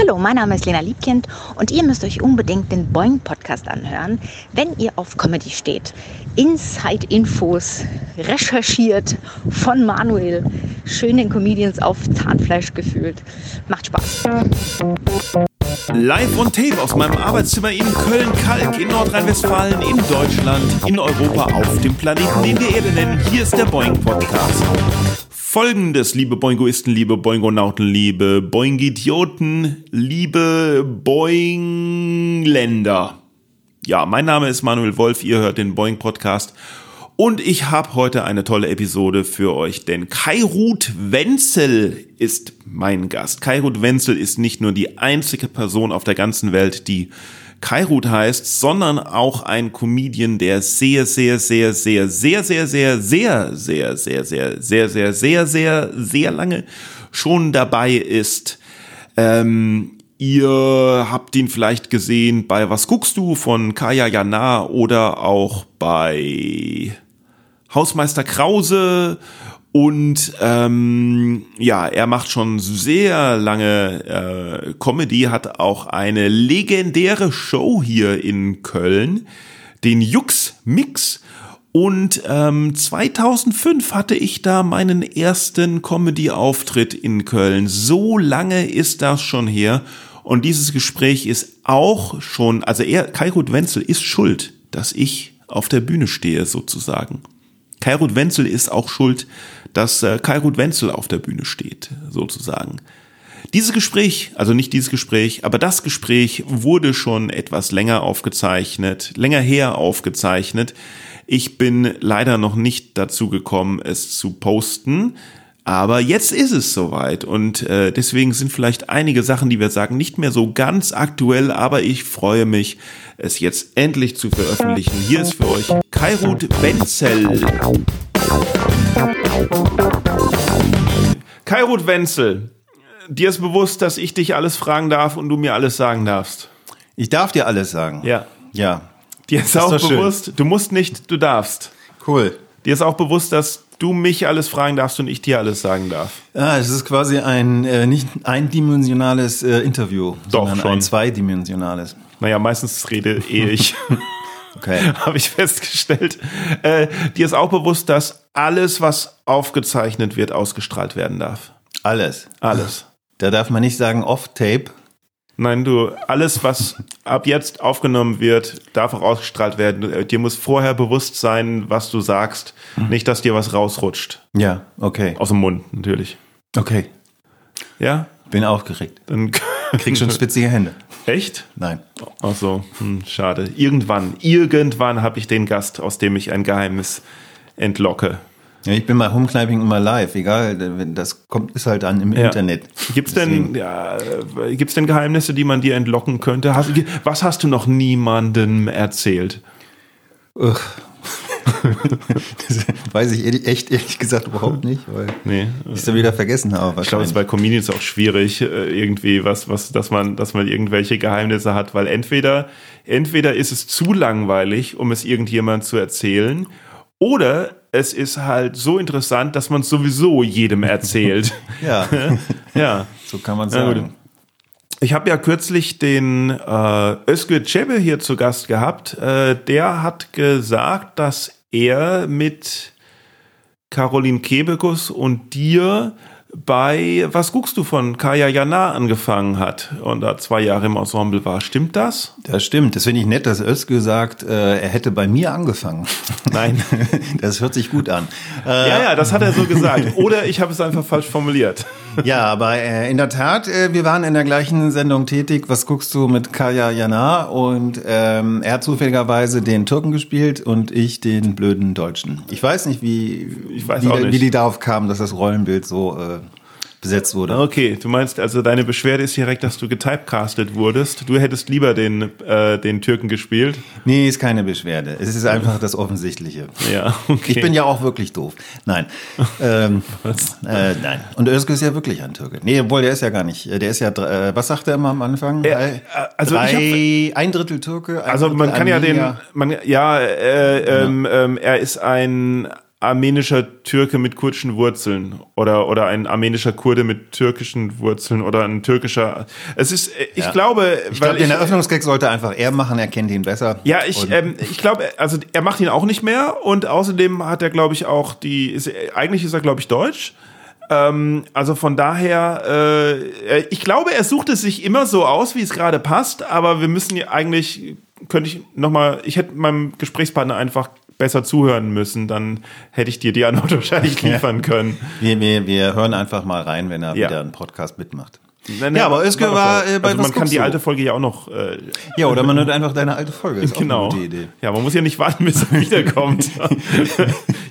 Hallo, mein Name ist Lena Liebkind und ihr müsst euch unbedingt den Boing Podcast anhören, wenn ihr auf Comedy steht. Inside-Infos recherchiert von Manuel. Schön den Comedians auf Zahnfleisch gefühlt. Macht Spaß. Live on Tape aus meinem Arbeitszimmer in Köln-Kalk, in Nordrhein-Westfalen, in Deutschland, in Europa, auf dem Planeten, den wir Erde nennen. Hier ist der Boing Podcast. Folgendes, liebe Boingoisten, liebe Boingonauten, liebe Boingidioten, liebe Boingländer. Ja, mein Name ist Manuel Wolf, ihr hört den Boing Podcast und ich habe heute eine tolle Episode für euch, denn Kairut Wenzel ist mein Gast. Kairut Wenzel ist nicht nur die einzige Person auf der ganzen Welt, die Kairut heißt, sondern auch ein Comedian, der sehr, sehr, sehr, sehr, sehr, sehr, sehr, sehr, sehr, sehr, sehr, sehr, sehr, sehr, sehr, sehr lange schon dabei ist. Ähm, ihr habt ihn vielleicht gesehen bei Was guckst du von Kaya Jana oder auch bei Hausmeister Krause und ähm, ja, er macht schon sehr lange äh, Comedy, hat auch eine legendäre Show hier in Köln, den Jux Mix. Und ähm, 2005 hatte ich da meinen ersten Comedy-Auftritt in Köln. So lange ist das schon her. Und dieses Gespräch ist auch schon, also er, Kairut Wenzel ist schuld, dass ich auf der Bühne stehe, sozusagen. Kairut Wenzel ist auch schuld, dass äh, Kairut Wenzel auf der Bühne steht, sozusagen. Dieses Gespräch, also nicht dieses Gespräch, aber das Gespräch wurde schon etwas länger aufgezeichnet, länger her aufgezeichnet. Ich bin leider noch nicht dazu gekommen, es zu posten. Aber jetzt ist es soweit und äh, deswegen sind vielleicht einige Sachen, die wir sagen, nicht mehr so ganz aktuell, aber ich freue mich, es jetzt endlich zu veröffentlichen. Hier ist für euch Kairut Wenzel. Kairut Wenzel, dir ist bewusst, dass ich dich alles fragen darf und du mir alles sagen darfst. Ich darf dir alles sagen. Ja. Ja. Dir ist, Das auch ist doch schön. bewusst, du musst nicht, du darfst. Cool. Dir ist auch bewusst, dass du mich alles fragen darfst und ich dir alles sagen darf. Ah, es ist quasi ein äh, nicht eindimensionales äh, Interview, Doch, sondern schon. ein zweidimensionales. Naja, meistens rede eh ich. Okay. habe ich festgestellt. Äh, dir ist auch bewusst, dass alles, was aufgezeichnet wird, ausgestrahlt werden darf. Alles. Alles. Da darf man nicht sagen off-tape. Nein, du, alles, was ab jetzt aufgenommen wird, darf auch ausgestrahlt werden. Dir muss vorher bewusst sein, was du sagst. Nicht, dass dir was rausrutscht. Ja, okay. Aus dem Mund, natürlich. Okay. Ja? Bin aufgeregt. Dann Krieg schon spitzige Hände. Echt? Nein. Ach so, hm, schade. Irgendwann, irgendwann habe ich den Gast, aus dem ich ein Geheimnis entlocke. Ja, ich bin bei Homeclimbing immer live, egal, das kommt ist halt dann im Ja. Internet. Gibt's denn, Deswegen- ja, äh, gibt's denn Geheimnisse, die man dir entlocken könnte? Hast, was hast du noch niemandem erzählt? Ugh. das weiß ich ehrlich- echt ehrlich gesagt überhaupt nicht, weil Nee. ich es dann wieder vergessen habe. Ich glaube, es ist bei Comedians auch schwierig, äh, irgendwie was, was, dass man, dass man irgendwelche Geheimnisse hat, weil entweder, entweder ist es zu langweilig, um es irgendjemand zu erzählen, oder es ist halt so interessant, dass man es sowieso jedem erzählt. Ja, ja. so kann man Ja, sagen. Ich habe ja kürzlich den äh, Özgür Cebe hier zu Gast gehabt. Äh, der hat gesagt, dass er mit Caroline Kebekus und dir bei Was guckst du von Kaya Jana angefangen hat und da zwei Jahre im Ensemble war. Stimmt das? Das stimmt. Das finde ich nett, dass Özgür sagt, äh, er hätte bei mir angefangen. Nein. Das hört sich gut an. Äh, Ja, ja, das hat er so gesagt. Oder ich habe es einfach falsch formuliert. Ja, aber äh, in der Tat, äh, wir waren in der gleichen Sendung tätig. Was guckst du mit Kaya Jana? Und ähm, er hat zufälligerweise den Türken gespielt und ich den blöden Deutschen. Ich weiß nicht, wie, weiß wie, nicht. wie die darauf kamen, dass das Rollenbild so äh, besetzt wurde. Okay, du meinst also, deine Beschwerde ist direkt, dass du getypecastet wurdest. Du hättest lieber den, äh, den Türken gespielt. Nee, ist keine Beschwerde. Es ist einfach das Offensichtliche. Ja, okay. Ich bin ja auch wirklich doof. Nein. ähm, äh, nein. Und Özgür ist ja wirklich ein Türke. Nee, obwohl der ist ja gar nicht. Der ist ja, äh, was sagt er immer am Anfang? Drei- äh, also ich drei, ein Drittel Türke. Ein Also man Drittel kann ja den, Armenier. man, ja, äh, ähm, ähm, er ist ein armenischer Türke mit kurdischen Wurzeln oder, oder ein armenischer Kurde mit türkischen Wurzeln oder ein türkischer. Es ist, äh, ich Ja. glaube, Ich glaube, den Eröffnungsgag sollte einfach er machen, er kennt ihn besser. ja, ich, ähm, ich glaube, also er macht ihn auch nicht mehr und außerdem hat er, glaube ich, auch die, ist, eigentlich ist er, glaube ich, deutsch. Ähm, also von daher, äh, ich glaube, er sucht es sich immer so aus, wie es gerade passt, aber wir müssen ja eigentlich, könnte ich nochmal, ich hätte meinem Gesprächspartner einfach besser zuhören müssen, dann hätte ich dir die Antwort wahrscheinlich liefern können. wir, wir, wir hören einfach mal rein, wenn er Ja. wieder einen Podcast mitmacht. Nein, Ja, aber Özgür war, äh, bei also Was man kann die alte Folge ja auch noch äh, Ja, oder man hört einfach deine alte Folge. Ist genau. Auch eine gute Idee. Ja, man muss ja nicht warten, bis er wiederkommt.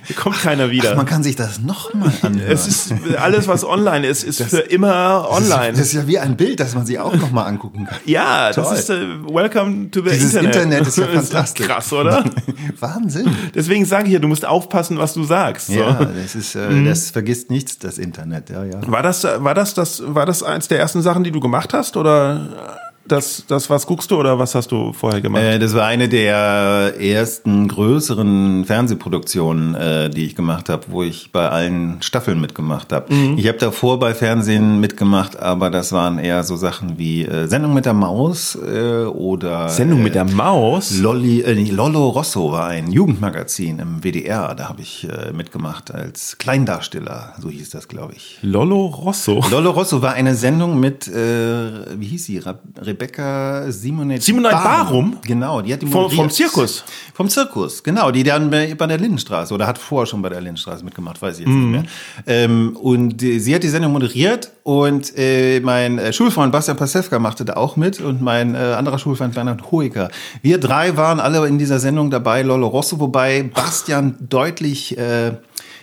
Hier kommt keiner wieder. Man kann sich das nochmal anhören. es ist alles, was online ist, ist für immer online. Das ist ja wie ein Bild, das man sich auch nochmal angucken kann. ja, Toll. das ist äh, Welcome to the Dieses Internet. Internet ist ja fantastisch. krass, oder? Wahnsinn. Deswegen sage ich hier, du musst aufpassen, was du sagst. So. Ja, das ist, äh, das vergisst nichts, das Internet. Ja, ja. War das, war das, das, war das eins der ersten Sachen, die du gemacht hast, oder das, das was guckst du, oder was hast du vorher gemacht? Äh, das war eine der ersten größeren Fernsehproduktionen, äh, die ich gemacht habe, wo ich bei allen Staffeln mitgemacht habe. Mhm. Ich habe davor bei Fernsehen mitgemacht, aber das waren eher so Sachen wie äh, Sendung mit der Maus äh, oder Sendung äh, mit der Maus? Lolli, äh, Lollo Rosso war ein Jugendmagazin im WDR. Da habe ich äh, mitgemacht als Kleindarsteller, so hieß das, glaube ich. Lollo Rosso. Lollo Rosso war eine Sendung mit, äh, wie hieß sie? Ra Rebecca Simonet Simonet Barum? Genau, die hat die Vom- vom Zirkus? Vom Zirkus, genau. Die dann bei, bei der Lindenstraße oder hat vorher schon bei der Lindenstraße mitgemacht, weiß ich jetzt Mhm. nicht mehr. Ähm, und äh, sie hat die Sendung moderiert und äh, mein äh, Schulfreund Bastian Pasewka machte da auch mit und mein äh, anderer Schulfreund Bernhard Hoeker. Wir drei waren alle in dieser Sendung dabei, Lollo Rosso, wobei Bastian deutlich äh,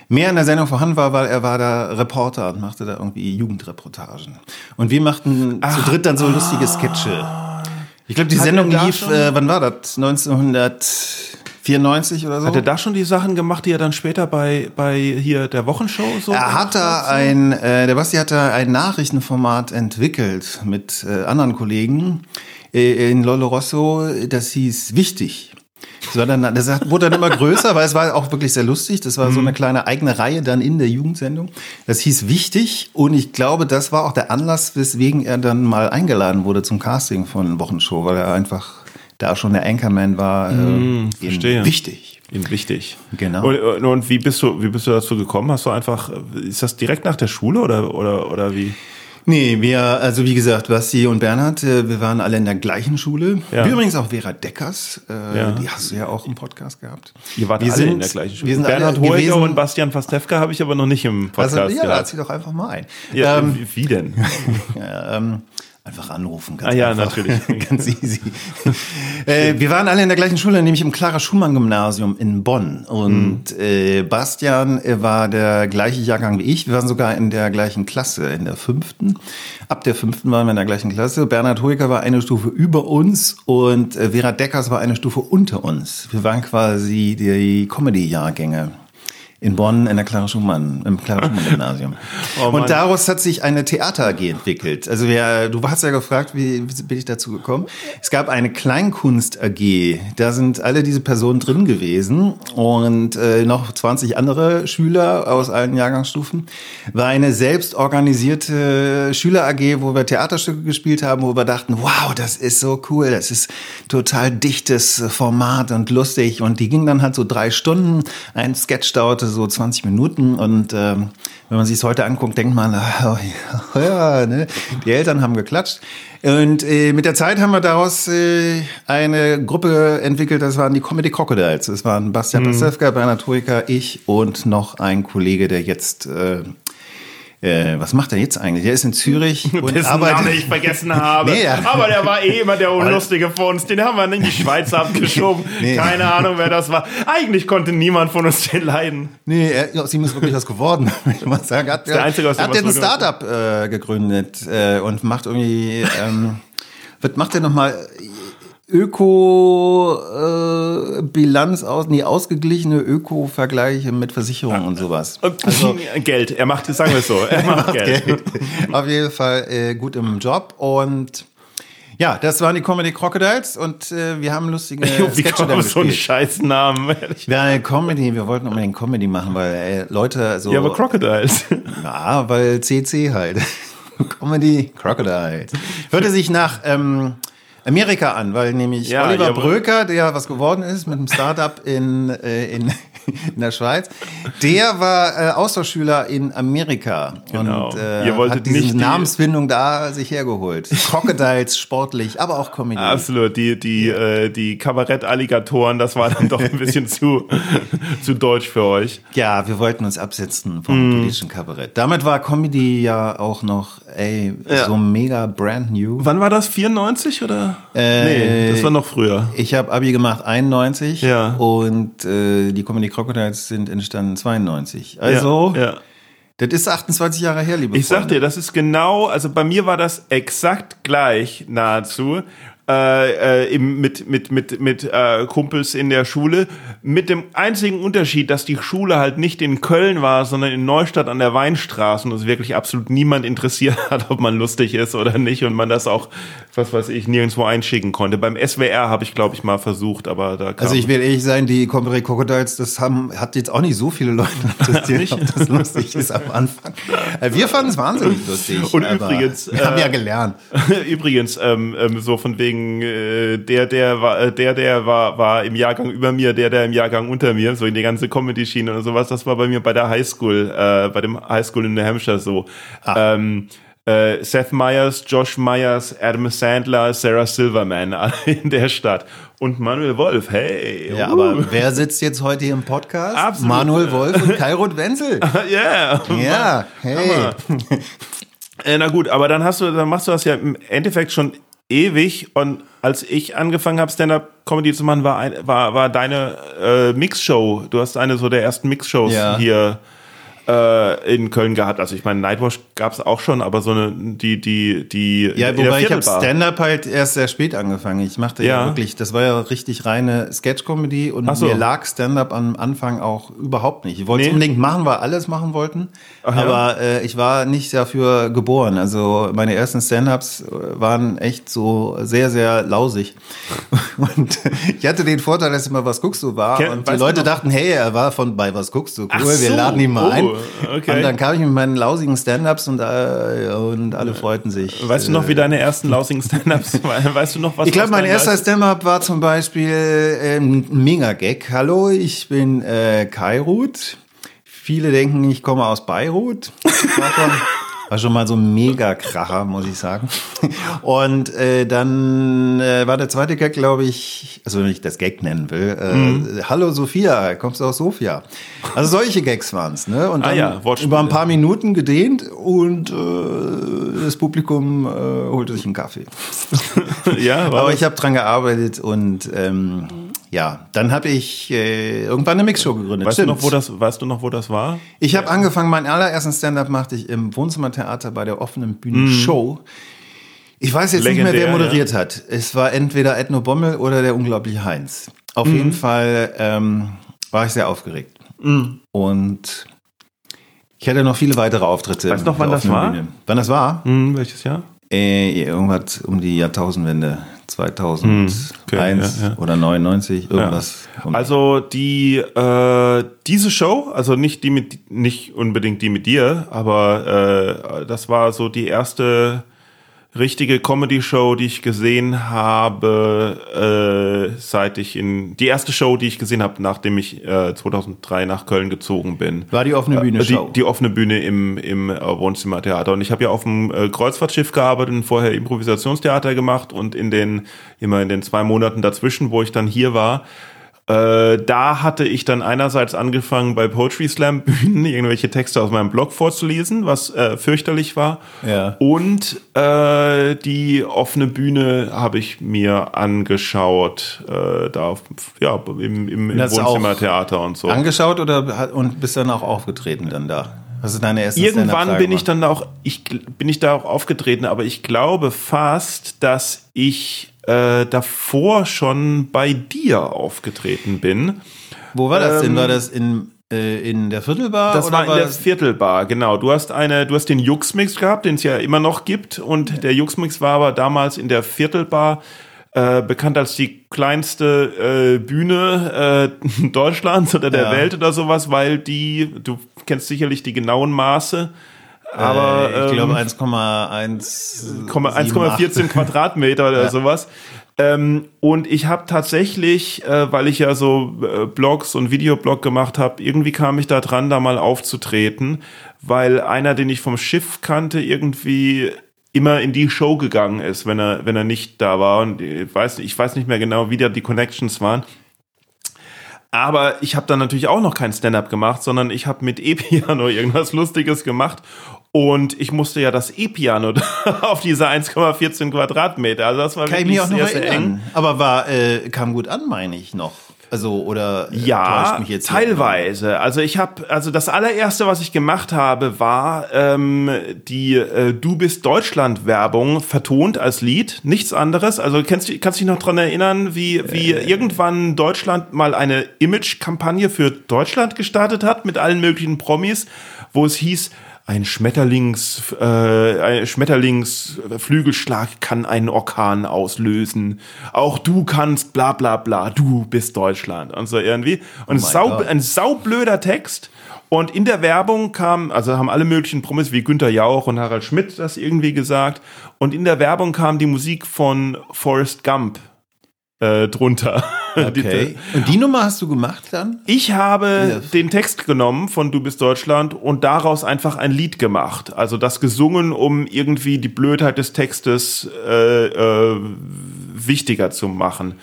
mehr in der Sendung vorhanden war, weil er war da Reporter und machte da irgendwie Jugendreportagen. Und wir machten zu dritt dann so lustige Sketche. Ich glaube, die Sendung lief, äh, wann war das? 1994 oder so? Hat er da schon die Sachen gemacht, die er dann später bei, bei hier der Wochenshow so Er hat da ein, äh, der Basti hat da ein Nachrichtenformat entwickelt mit äh, anderen Kollegen äh, in Lollo Rosso, das hieß Wichtig. Das, war dann, das wurde dann immer größer, weil es war auch wirklich sehr lustig. Das war so eine kleine eigene Reihe dann in der Jugendsendung. Das hieß Wichtig und ich glaube, das war auch der Anlass, weswegen er dann mal eingeladen wurde zum Casting von Wochenshow, weil er einfach da schon der Anchorman war. Äh, in verstehe. Wichtig. Ihm wichtig. Genau. Und, und, und wie bist du, wie bist du dazu gekommen? Hast du einfach, ist das direkt nach der Schule oder, oder, oder wie? Nee, wir, also wie gesagt, Basti und Bernhard, äh, wir waren alle in der gleichen Schule. Ja. Wie übrigens auch Vera Deckers, äh, Ja. die hast du ja auch im Podcast gehabt. Ihr wart wir alle sind, in der gleichen Schule. Wir sind Bernhard gewesen, und Bastian Pastewka habe ich aber noch nicht im Podcast also, ja, lad gehabt. sie doch einfach mal ein. Ja, ähm, wie, wie denn? ja, ähm, einfach anrufen. Ganz Ah ja, einfach. natürlich. ganz easy. äh, wir waren alle in der gleichen Schule, nämlich im Clara Schumann Gymnasium in Bonn. Und Mhm. äh, Bastian äh, war der gleiche Jahrgang wie ich. Wir waren sogar in der gleichen Klasse, in der fünften. Ab der fünften waren wir in der gleichen Klasse. Bernhard Hoeker war eine Stufe über uns und äh, Vera Deckers war eine Stufe unter uns. Wir waren quasi die Comedy-Jahrgänge. In Bonn in der Clara Schumann, im Clara Schumann Gymnasium. Oh und daraus hat sich eine Theater AG entwickelt. Also wir, du hast ja gefragt, wie, wie bin ich dazu gekommen? Es gab eine Kleinkunst AG. Da sind alle diese Personen drin gewesen und äh, noch 20 andere Schüler aus allen Jahrgangsstufen. War eine selbst organisierte Schüler AG, wo wir Theaterstücke gespielt haben, wo wir dachten, wow, das ist so cool, das ist total dichtes Format und lustig. Und die ging dann halt so drei Stunden. Ein Sketch dauerte so 20 Minuten und ähm, wenn man sich es heute anguckt, denkt man, oh, ja, ne? die Eltern haben geklatscht. Und äh, mit der Zeit haben wir daraus äh, eine Gruppe entwickelt, das waren die Comedy Crocodiles. Das waren Bastian Pasewka, Bernhard Hoeker, ich und noch ein Kollege, der jetzt, äh, äh, was macht er jetzt eigentlich? Der ist in Zürich und Dessen arbeitet. Name ich vergessen habe. Nee, ja. Aber der war eh immer der Unlustige von uns. Den haben wir in die Schweiz abgeschoben. Nee. Keine Ahnung, wer das war. Eigentlich konnte niemand von uns den leiden. Nee, er, aus ihm ist wirklich was geworden, ich mal sagen. Hat, der Einzige, aus er hat ja ein. Startup äh, gegründet äh, und macht irgendwie, ähm, was macht er nochmal? Öko-Bilanz aus, nee, ausgeglichene Öko-Vergleiche mit Versicherungen und sowas. Also, Geld. Er macht, sagen wir es so. Er macht Geld. Geld. Auf jeden Fall äh, gut im Job und Ja, das waren die Comedy Crocodiles und äh, wir haben lustige Wie Sketche auf so einen gespielt. Scheißnamen? Ja, Comedy, wir wollten unbedingt Comedy machen, weil ey, Leute so. Ja, aber Crocodiles. Ja, weil CC halt. Comedy Crocodiles. Hörte sich nach ähm, Amerika an, weil nämlich Ja, Oliver ja, Bröker, der was geworden ist mit einem Startup in, äh, in, in der Schweiz, der war äh, Austauschschüler in Amerika Genau. und äh, Ihr wolltet hat diese nicht die- Namensfindung da sich hergeholt. Crocodiles sportlich, aber auch Comedy. Absolut, die, die, äh, die Kabarett-Alligatoren, das war dann doch ein bisschen zu, zu deutsch für euch. Ja, wir wollten uns absetzen vom Mhm. politischen Kabarett. Damit war Comedy ja auch noch, ey, so mega brand new. Wann war das? 94 oder? Äh, nee, das war noch früher. Ich habe Abi gemacht 91 Ja. und äh, die Comedy Crocodiles sind entstanden 92. Also, ja, ja. das ist 28 Jahre her, liebe Ich sag Freunde. dir, das ist genau, also bei mir war das exakt gleich nahezu. Äh, äh, eben mit mit mit mit äh, Kumpels in der Schule mit dem einzigen Unterschied, dass die Schule halt nicht in Köln war, sondern in Neustadt an der Weinstraße und es wirklich absolut niemand interessiert hat, ob man lustig ist oder nicht und man das auch was weiß ich nirgendwo einschicken konnte. Beim SWR habe ich glaube ich mal versucht, aber da kam Also ich will ehrlich sein, die Comedy Crocodiles, das haben, hat jetzt auch nicht so viele Leute interessiert, ob das lustig ist am Anfang. Äh, Wir fanden es wahnsinnig lustig. Und übrigens, wir haben äh, ja gelernt. Übrigens, ähm, ähm, so von wegen, äh, der, der war, äh, der, der war, war im Jahrgang über mir, der, der im Jahrgang unter mir, so in die ganze Comedy-Schiene und sowas, das war bei mir bei der Highschool, äh, bei dem Highschool in New Hampshire so. Ähm, äh, Seth Meyers, Josh Myers, Adam Sandler, Sarah Silverman, in der Stadt. Und Manuel Wolf, hey. Ja, uh. aber wer sitzt jetzt heute hier im Podcast? Absolut. Manuel Wolf und Kairot Wenzel. yeah. Ja, hey. Äh, na gut, aber dann hast du, dann machst du das ja im Endeffekt schon ewig und als ich angefangen habe, Stand-Up-Comedy zu machen, war, ein, war, war deine äh, Mixshow. Du hast eine so der ersten Mixshows Ja. hier äh, in Köln gehabt. Also ich meine, Nightwash gab es auch schon, aber so eine, die, die, die Ja, wobei ich habe. Stand-up halt erst sehr spät angefangen. Ich machte ja, Ja. wirklich, das war ja richtig reine Sketch-Comedy und so. mir lag Stand-up am Anfang auch überhaupt nicht. Ich wollte es Nee. unbedingt machen, weil alles machen wollten, Ach ja. aber äh, ich war nicht dafür geboren. Also meine ersten Stand-ups äh, waren echt so sehr, sehr lausig. Und ich hatte den Vorteil, dass immer was guckst du war Ken- und die Leute dachten, hey, er war von bei was guckst du, cool, Ach wir so. laden ihn mal Oh, ein. Okay. Und dann kam ich mit meinen lausigen Stand-ups und, äh, und alle freuten sich. Weißt du noch, wie deine ersten lausigen Stand-Ups waren? Weißt du noch, was Ich glaube, mein erster Stand-up war zum Beispiel ähm, ein Mega-Gag. Hallo, ich bin äh, Kairut. Viele denken, ich komme aus Beirut. War schon, mal so ein Mega-Kracher, muss ich sagen. Und äh, dann äh, war der zweite Gag, glaube ich, also wenn ich das Gag nennen will. Äh, Mhm. Hallo Sophia, kommst du aus Sofia? Also solche Gags waren's, ne? Und Ah dann ja, Wortspiele. über ein paar Minuten gedehnt und äh, das Publikum äh, holte sich einen Kaffee. ja, war Aber ich habe dran gearbeitet und ähm, ja, dann habe ich äh, irgendwann eine Mixshow gegründet. weißt, du noch, wo das, weißt du noch, wo das war? ich habe angefangen, meinen allerersten Stand-up machte ich im Wohnzimmertheater bei der offenen Bühne Show. Ich weiß jetzt nicht mehr, Legendär, wer moderiert hat. Es war entweder Edno Bommel oder der unglaubliche Heinz. Auf Mhm. jeden Fall ähm, war ich sehr aufgeregt. Und ich hatte noch viele weitere Auftritte. Weißt du noch, wann das war? Bühne. Wann das war? Hm, welches Jahr? Äh, irgendwas um die Jahrtausendwende. 2001 okay, ja, ja. oder 99, irgendwas. Um- Also die äh, diese Show, also nicht die mit nicht unbedingt die mit dir, aber äh, das war so die erste richtige Comedy-Show, die ich gesehen habe, äh, seit ich in die erste Show, die ich gesehen habe, nachdem ich äh, 2003 nach Köln gezogen bin. war die offene Bühne Äh, Die, Show. die offene Bühne im, im äh, Wohnzimmertheater. Und ich habe ja auf dem äh, Kreuzfahrtschiff gearbeitet und vorher Improvisationstheater gemacht und in den, immer in den zwei Monaten dazwischen, wo ich dann hier war, äh, da hatte ich dann einerseits angefangen, bei Poetry Slam Bühnen irgendwelche Texte aus meinem Blog vorzulesen, was äh, fürchterlich war. Ja. Und äh, die offene Bühne habe ich mir angeschaut, äh, da ja, im, im, im Wohnzimmertheater und so. Angeschaut oder und bist dann auch aufgetreten dann da? Was ist deine erste Irgendwann bin ich dann auch, ich bin ich da auch aufgetreten, aber ich glaube fast, dass ich äh, davor schon bei dir aufgetreten bin. Wo war das denn? ähm, War das in Äh, in der Viertelbar? Das war in war der Viertelbar, genau. Du hast eine, du hast den Jux-Mix gehabt, den es ja immer noch gibt. Und der Jux-Mix war aber damals in der Viertelbar äh, bekannt als die kleinste äh, Bühne äh, Deutschlands oder der Ja. Welt oder sowas, weil die, du kennst sicherlich die genauen Maße, aber äh, ich glaube ähm, 1,1 1,14 Quadratmeter oder Ja. sowas. Ähm, und ich habe tatsächlich, äh, weil ich ja so äh, Blogs und Videoblog gemacht habe, irgendwie kam ich da dran, da mal aufzutreten, weil einer, den ich vom Schiff kannte, irgendwie immer in die Show gegangen ist, wenn er, wenn er nicht da war. Und ich weiß, ich weiß nicht mehr genau, wie da die Connections waren. Aber ich habe dann natürlich auch noch kein Stand-up gemacht, sondern ich habe mit E-Piano irgendwas Lustiges gemacht. Und ich musste ja das E-Piano auf diese 1,14 Quadratmeter. Also das war Kann ich wirklich mich auch noch sehr, erinnern. eng. Aber war, äh, kam gut an, meine ich noch. Also, oder äh, Ja, jetzt hier? teilweise. Also ich habe, also das allererste, was ich gemacht habe, war ähm, die äh, Du bist Deutschland Werbung vertont als Lied, nichts anderes. Also kennst du, kannst du dich noch dran erinnern, wie wie Äh. irgendwann Deutschland mal eine Image-Kampagne für Deutschland gestartet hat mit allen möglichen Promis, wo es hieß ein Schmetterlings, äh, ein Schmetterlingsflügelschlag kann einen Orkan auslösen. Auch du kannst bla bla bla, du bist Deutschland und so irgendwie. Und mein sau, Gott. ein saublöder Text. Und in der Werbung kam, also haben alle möglichen Promis wie Günther Jauch und Harald Schmidt das irgendwie gesagt. Und in der Werbung kam die Musik von Forrest Gump äh, drunter. Okay. Und die Nummer hast du gemacht dann? Ich habe Ja. den Text genommen von Du bist Deutschland und daraus einfach ein Lied gemacht. Also das gesungen, um irgendwie die Blödheit des Textes äh, äh, wichtiger zu machen.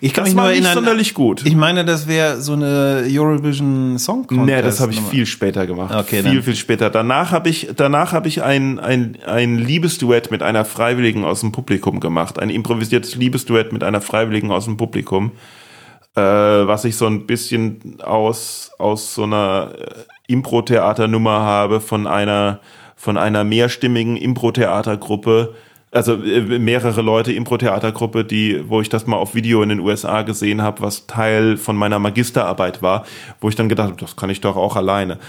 Ich Das war nicht sonderlich gut. Ich meine, das wäre so eine Eurovision Song Contest. Nee, das habe ich Nummer. viel später gemacht. Okay, viel, dann. viel später. Danach habe ich, danach habe ich ein, ein, ein Liebesduett mit einer Freiwilligen aus dem Publikum gemacht. Ein improvisiertes Liebesduett mit einer Freiwilligen aus dem Publikum. Äh, was ich so ein bisschen aus, aus so einer äh, Impro-Theaternummer habe von einer, von einer mehrstimmigen Impro-Theatergruppe. Also äh, mehrere Leute Impro-Theatergruppe, die, wo ich das mal auf Video in den USA gesehen habe, was Teil von meiner Magisterarbeit war, wo ich dann gedacht habe, das kann ich doch auch alleine.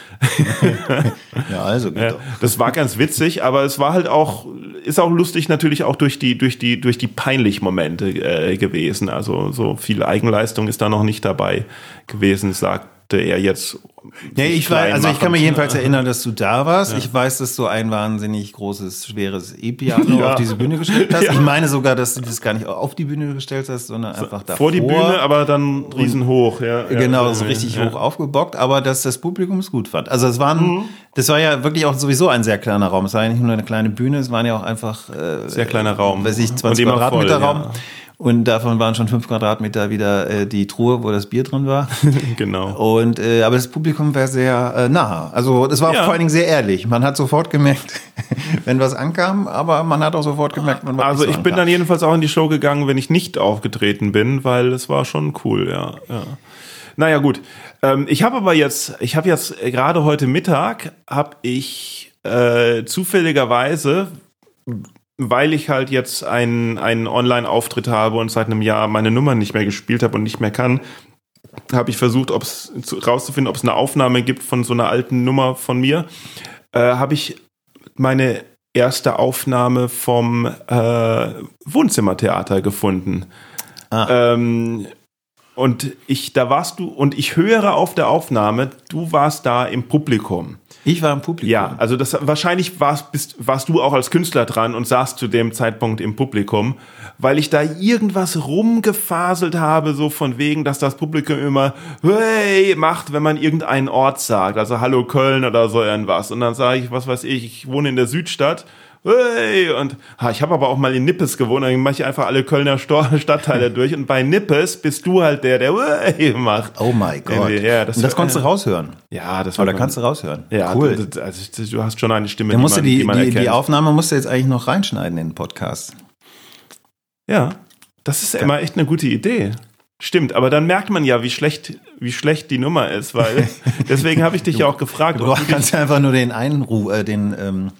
Ja, also geht Ja, doch. das war ganz witzig, aber es war halt auch, ist auch lustig natürlich auch durch die, durch die, durch die peinlich Momente äh, gewesen. Also so viel Eigenleistung ist da noch nicht dabei gewesen, sagte er jetzt. Ja, ich weiß, klein also ich kann mich jedenfalls erinnern, dass du da warst. Ich weiß, dass du ein wahnsinnig großes, schweres E-Piano Ja. auf diese Bühne gestellt hast. Ja. Ich meine sogar, dass du das gar nicht auf die Bühne gestellt hast, sondern einfach davor. vor die Bühne, aber dann riesenhoch, ja. ja. Genau, so richtig ja. hoch aufgebockt, aber dass das Publikum es gut fand. Also es waren, Mhm. das war ja wirklich auch sowieso ein sehr kleiner Raum. Es war ja nicht nur eine kleine Bühne, es waren ja auch einfach äh, Sehr kleiner Raum. weiß ich, Und 20 immer Quadratmeter voll, Raum. Und davon waren schon 5 Quadratmeter wieder äh, die Truhe, wo das Bier drin war. Genau. Und äh, aber das Publikum war sehr äh, nah. Also das war Ja. vor allen Dingen sehr ehrlich. Man hat sofort gemerkt, wenn was ankam, aber man hat auch sofort gemerkt, wenn was Also so ich bin ankam. dann jedenfalls auch in die Show gegangen, wenn ich nicht aufgetreten bin, weil es war schon cool, ja. ja. Naja gut, ähm, ich habe aber jetzt, ich habe jetzt gerade heute Mittag, habe ich äh, zufälligerweise, weil ich halt jetzt einen, einen Online-Auftritt habe und seit einem Jahr meine Nummer nicht mehr gespielt habe und nicht mehr kann, habe ich versucht, ob's, zu, rauszufinden, ob es eine Aufnahme gibt von so einer alten Nummer von mir. Äh, habe ich meine erste Aufnahme vom äh, Wohnzimmertheater gefunden. Ah. Ähm, und ich, da warst du, und ich höre auf der Aufnahme, du warst da im Publikum. Ich war im Publikum. Ja, also das wahrscheinlich warst, bist, warst du auch als Künstler dran und saßt zu dem Zeitpunkt im Publikum, weil ich da irgendwas rumgefaselt habe, so von wegen, dass das Publikum immer hey macht, wenn man irgendeinen Ort sagt, also Hallo Köln oder so irgendwas. Und dann sage ich, was weiß ich, ich wohne in der Südstadt. Hey, und ha, ich habe aber auch mal in Nippes gewohnt, dann mache ich einfach alle Kölner Stadtteile durch und bei Nippes bist du halt der, der hey macht. Oh mein Gott. Ja, das, Und das konntest du raushören. Ja, das war Oder kannst du raushören. ja, cool. Du, also, du hast schon eine Stimme, Der musste die, man die, erkennt. die Aufnahme musste jetzt eigentlich noch reinschneiden in den Podcast. Ja, das ist immer echt eine gute Idee. Stimmt, aber dann merkt man ja, wie schlecht, wie schlecht die Nummer ist, weil deswegen habe ich dich ja auch gefragt, Du du dich, kannst ja einfach nur den Einruf, äh, den, ähm,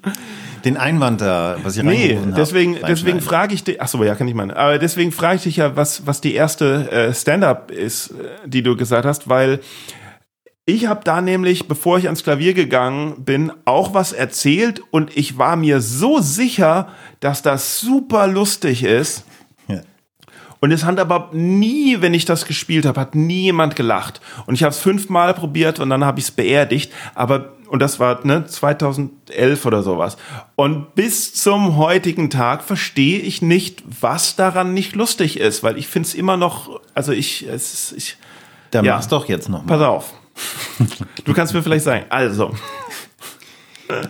den Einwand da, was ich Nee, deswegen, deswegen frage ich dich, ach so, ja, kann ich meinen, aber deswegen frage ich dich ja, was, was die erste äh, Stand-up ist, äh, die du gesagt hast, weil Ich habe da nämlich, bevor ich ans Klavier gegangen bin, auch was erzählt und ich war mir so sicher, dass das super lustig ist. Und es hat aber nie, wenn ich das gespielt habe, hat nie jemand gelacht. Und ich habe es fünfmal probiert und dann habe ich es beerdigt. Aber und das war ne 2011 oder sowas. Und bis zum heutigen Tag verstehe ich nicht, was daran nicht lustig ist, weil ich finde es immer noch, also ich, es, ich, Dann Ja. mach's doch jetzt noch mal. pass auf. Du kannst mir vielleicht sagen. Also.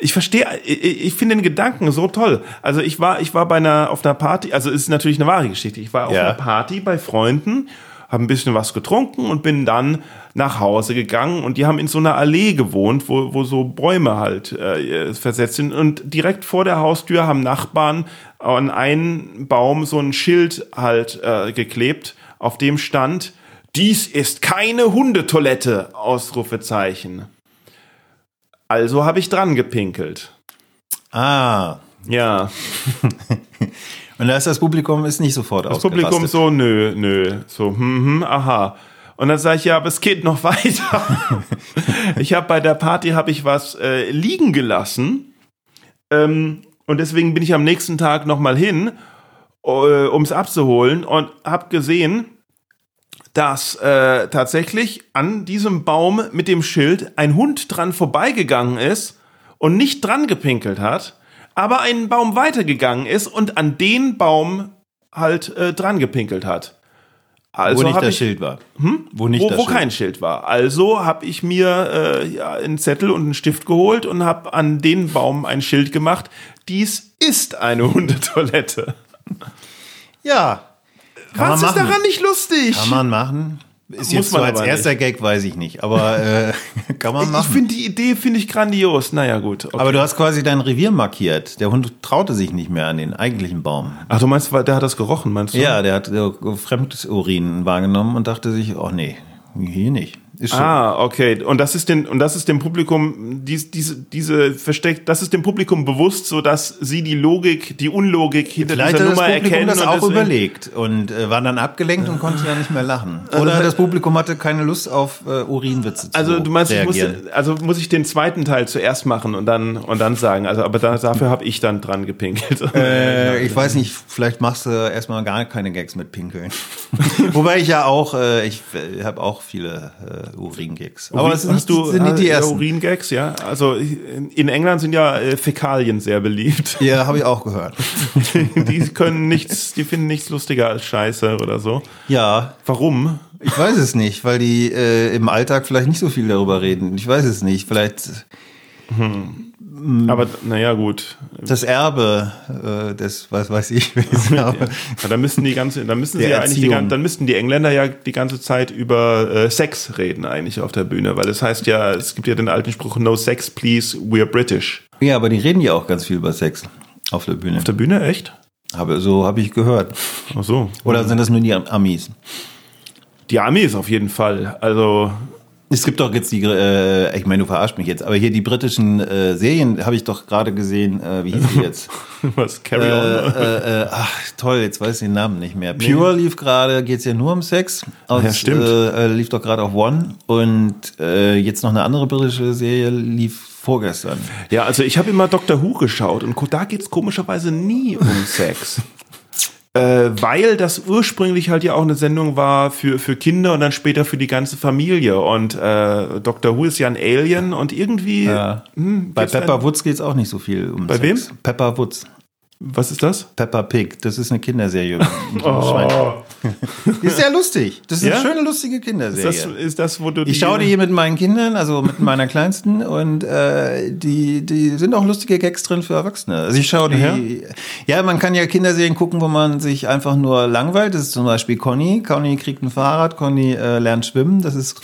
Ich verstehe, ich, ich finde den Gedanken so toll. Also ich war, ich war bei einer, auf einer Party, also es ist natürlich eine wahre Geschichte. Ich war auf Ja. einer Party bei Freunden, habe ein bisschen was getrunken und bin dann nach Hause gegangen und die haben in so einer Allee gewohnt, wo, wo so Bäume halt äh, versetzt sind und direkt vor der Haustür haben Nachbarn an einen Baum so ein Schild halt äh, geklebt, auf dem stand, dies ist keine Hundetoilette, Ausrufezeichen. Also habe ich dran gepinkelt. Ah. Ja, Und da ist das Publikum ist nicht sofort das Publikum so, nö, nö, so, hm, hm, aha. Und dann sage ich, ja, aber es geht noch weiter. ich habe bei der Party habe ich was äh, liegen gelassen. Ähm, und deswegen bin ich am nächsten Tag nochmal hin, äh, um es abzuholen und habe gesehen, dass äh, tatsächlich an diesem Baum mit dem Schild ein Hund dran vorbeigegangen ist und nicht dran gepinkelt hat, aber einen Baum weitergegangen ist und an den Baum halt äh, dran gepinkelt hat. Also wo nicht das ich, Schild war. Hm? Wo nicht wo, wo Schild. kein Schild war. Also habe ich mir äh, ja, einen Zettel und einen Stift geholt und habe an den Baum ein Schild gemacht. Dies ist eine Hundetoilette. Ja. Kann Was ist machen. daran nicht lustig? Kann man machen. Ist Muss jetzt man so als aber erster Gag, weiß ich nicht. Aber äh, kann man ich machen. finde die Idee finde ich grandios. Naja gut. Okay. Aber du hast quasi dein Revier markiert. Der Hund traute sich nicht mehr an den eigentlichen Baum. Ach, du meinst, weil der hat das gerochen, meinst du? Ja, der hat äh, Fremdurin wahrgenommen und dachte sich, oh nee, hier nicht. Ist. Ah, okay. Und das ist den, und das ist dem Publikum, dies, diese, diese versteckt, das ist dem Publikum bewusst, so dass sie die Logik, die Unlogik hinter Vielleicht dieser Nummer Publikum erkennen. das und auch deswegen- überlegt und äh, war dann abgelenkt und konnte ja nicht mehr lachen. Oder das Publikum hatte keine Lust auf äh, Urinwitze zu Also du meinst, ich muss, also muss ich den zweiten Teil zuerst machen und dann und dann sagen. Also, aber da, dafür habe ich dann dran gepinkelt. Äh, ich weiß nicht, vielleicht machst du erstmal gar keine Gags mit Pinkeln. Wobei ich ja auch, äh, ich äh, habe auch viele äh, Urin-Gags. Aber es ist hast nicht, du sind nicht die äh, ersten. Urin-Gags, ja? Also in England sind ja äh, Fäkalien sehr beliebt. Ja, habe ich auch gehört. die können nichts, die finden nichts lustiger als Scheiße oder so. Ja, Warum? ich weiß es nicht, weil die äh, im Alltag vielleicht nicht so viel darüber reden. Ich weiß es nicht. Vielleicht Aber naja, gut. das Erbe äh, des, was weiß ich, welches Erbe. Ja, da müssen die ganze, da müssen sie ja eigentlich die, dann müssten die Engländer ja die ganze Zeit über äh, Sex reden eigentlich auf der Bühne, weil es heißt ja, es gibt ja den alten Spruch No Sex, please, we're British. Ja, aber die reden ja auch ganz viel über Sex auf der Bühne. Auf der Bühne echt? Habe, so habe ich gehört. Ach so. Oder sind das nur die Amis? Die Amis auf jeden Fall. Also Es gibt doch jetzt die, äh, ich meine, du verarschst mich jetzt, aber hier die britischen äh, Serien habe ich doch gerade gesehen, äh, wie hieß die jetzt? was Carry äh, on. äh, äh, ach, toll, jetzt weiß ich den Namen nicht mehr. Pure lief gerade, geht's ja nur um Sex. Aus, Ja, stimmt. Äh, äh, lief doch gerade auf One. Und äh, jetzt noch eine andere britische Serie lief vorgestern. Ja, also ich habe immer Doctor Who geschaut und da geht's komischerweise nie um Sex. Äh, weil das ursprünglich halt ja auch eine Sendung war für, für Kinder und dann später für die ganze Familie. Und äh, Doctor Who ist ja ein Alien und irgendwie. Ja. Hm, Bei Pepper Woods geht's auch nicht so viel um Bei Sex. wem? Pepper Woods. Was ist das? Peppa Pig, das ist eine Kinderserie. Die ist sehr lustig. Das ist Ja? eine schöne, lustige Ist Kinderserie. das, ist das, wo du Ich schaue die hier mit meinen Kindern, also mit meiner Kleinsten, und äh, die, die sind auch lustige Gags drin für Erwachsene. Also ich schaue die. Ja? man kann ja Kinderserien gucken, wo man sich einfach nur langweilt. Das ist zum Beispiel Conny. Conny kriegt ein Fahrrad, Conny äh, lernt schwimmen. Das ist.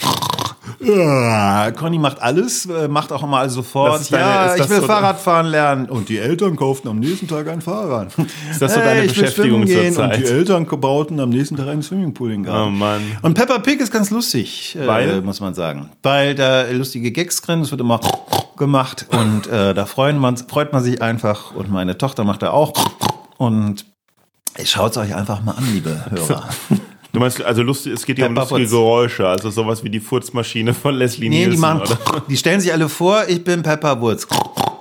Ja, Conny macht alles, äh, macht auch immer alles sofort. Deine- ja, ich will so- Fahrradfahren lernen. Und die Eltern kauften am nächsten Tag ein Fahrrad. Ist das so deine ich will Beschäftigung schwimmen gehen. zurzeit? Und die Eltern bauten am nächsten Tag einen Swimmingpool in Garten. Oh Mann. Und Peppa Pig ist ganz lustig, Weil? äh, muss man sagen. Weil da lustige Gags drin, es wird immer gemacht und äh, da freuen man, freut man sich einfach. Und meine Tochter macht da auch. Und schaut es euch einfach mal an, liebe Hörer. Du meinst, also lustig, es geht ja um lustige Woods. Geräusche, also sowas wie die Furzmaschine von Leslie Nee, Nielsen. die machen, oder? die stellen sich alle vor, ich bin Pepper Woods.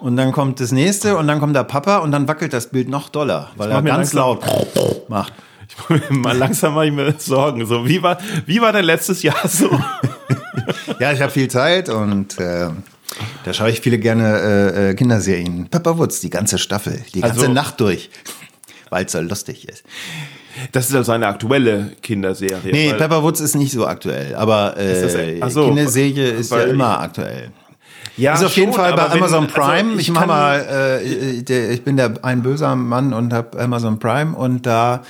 Und dann kommt das nächste und dann kommt der Papa und dann wackelt das Bild noch doller, weil er ganz laut macht. Ich mir mal langsam mache ich mir Sorgen. So, wie war, wie war denn letztes Jahr so? Ja, ich habe viel Zeit und äh, da schaue ich viele gerne äh, äh, Kinderserien. Pepper Woods, die ganze Staffel, die ganze Also- Nacht durch, weil es so lustig ist. Das ist also eine aktuelle Kinderserie. Nee, weil- Pepper Woods ist nicht so aktuell, aber äh, so, Kinderserie ist ja immer aktuell. ja, ist auf jeden schon, Fall bei aber wenn- Amazon also Prime. ich mach kann- mal, äh, ich bin der ein böser Mann und habe Amazon Prime und da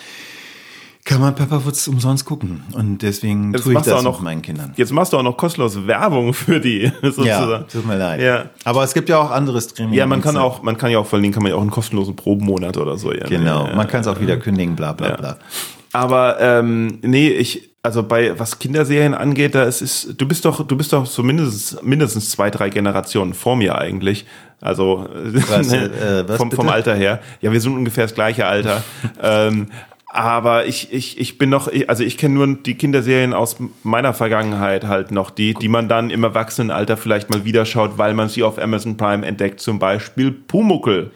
kann man Pepperwoods umsonst gucken und deswegen Jetzt tue ich machst du das auch noch meinen Kindern. Jetzt machst du auch noch kostenlos Werbung für die, sozusagen. Ja, tut mir leid. Ja. Aber es gibt ja auch andere Streaming. Ja, man kann auch, man kann ja auch, Dingen kann man ja auch einen kostenlosen Probenmonat oder so. Ja. Genau, Ja, man kann es auch wieder kündigen, bla bla bla. Aber ähm, nee, ich, also bei was Kinderserien angeht, da ist, ist du bist doch, du bist doch so mindestens, mindestens zwei, drei Generationen vor mir eigentlich. Also Was, äh, was vom, vom? Alter her. Ja, wir sind ungefähr das gleiche Alter. ähm, aber ich, ich, ich bin noch, also ich kenne nur die Kinderserien aus meiner Vergangenheit halt noch, die, die man dann im Erwachsenenalter vielleicht mal wieder schaut, weil man sie auf Amazon Prime entdeckt. Zum Beispiel Pumuckel.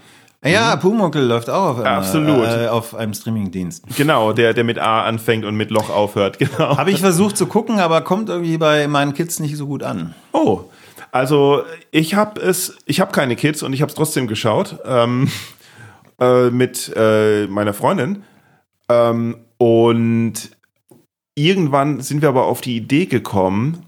Ja, Pumuckl läuft auch auf, einer- Absolut. Äh, auf einem Streamingdienst. Genau, der, der mit A anfängt und mit Loch aufhört. Genau. Habe ich versucht zu gucken, aber kommt irgendwie bei meinen Kids nicht so gut an. Oh, also ich habe es, ich habe keine Kids und ich habe es trotzdem geschaut ähm, äh, mit äh, meiner Freundin ähm, und irgendwann sind wir aber auf die Idee gekommen,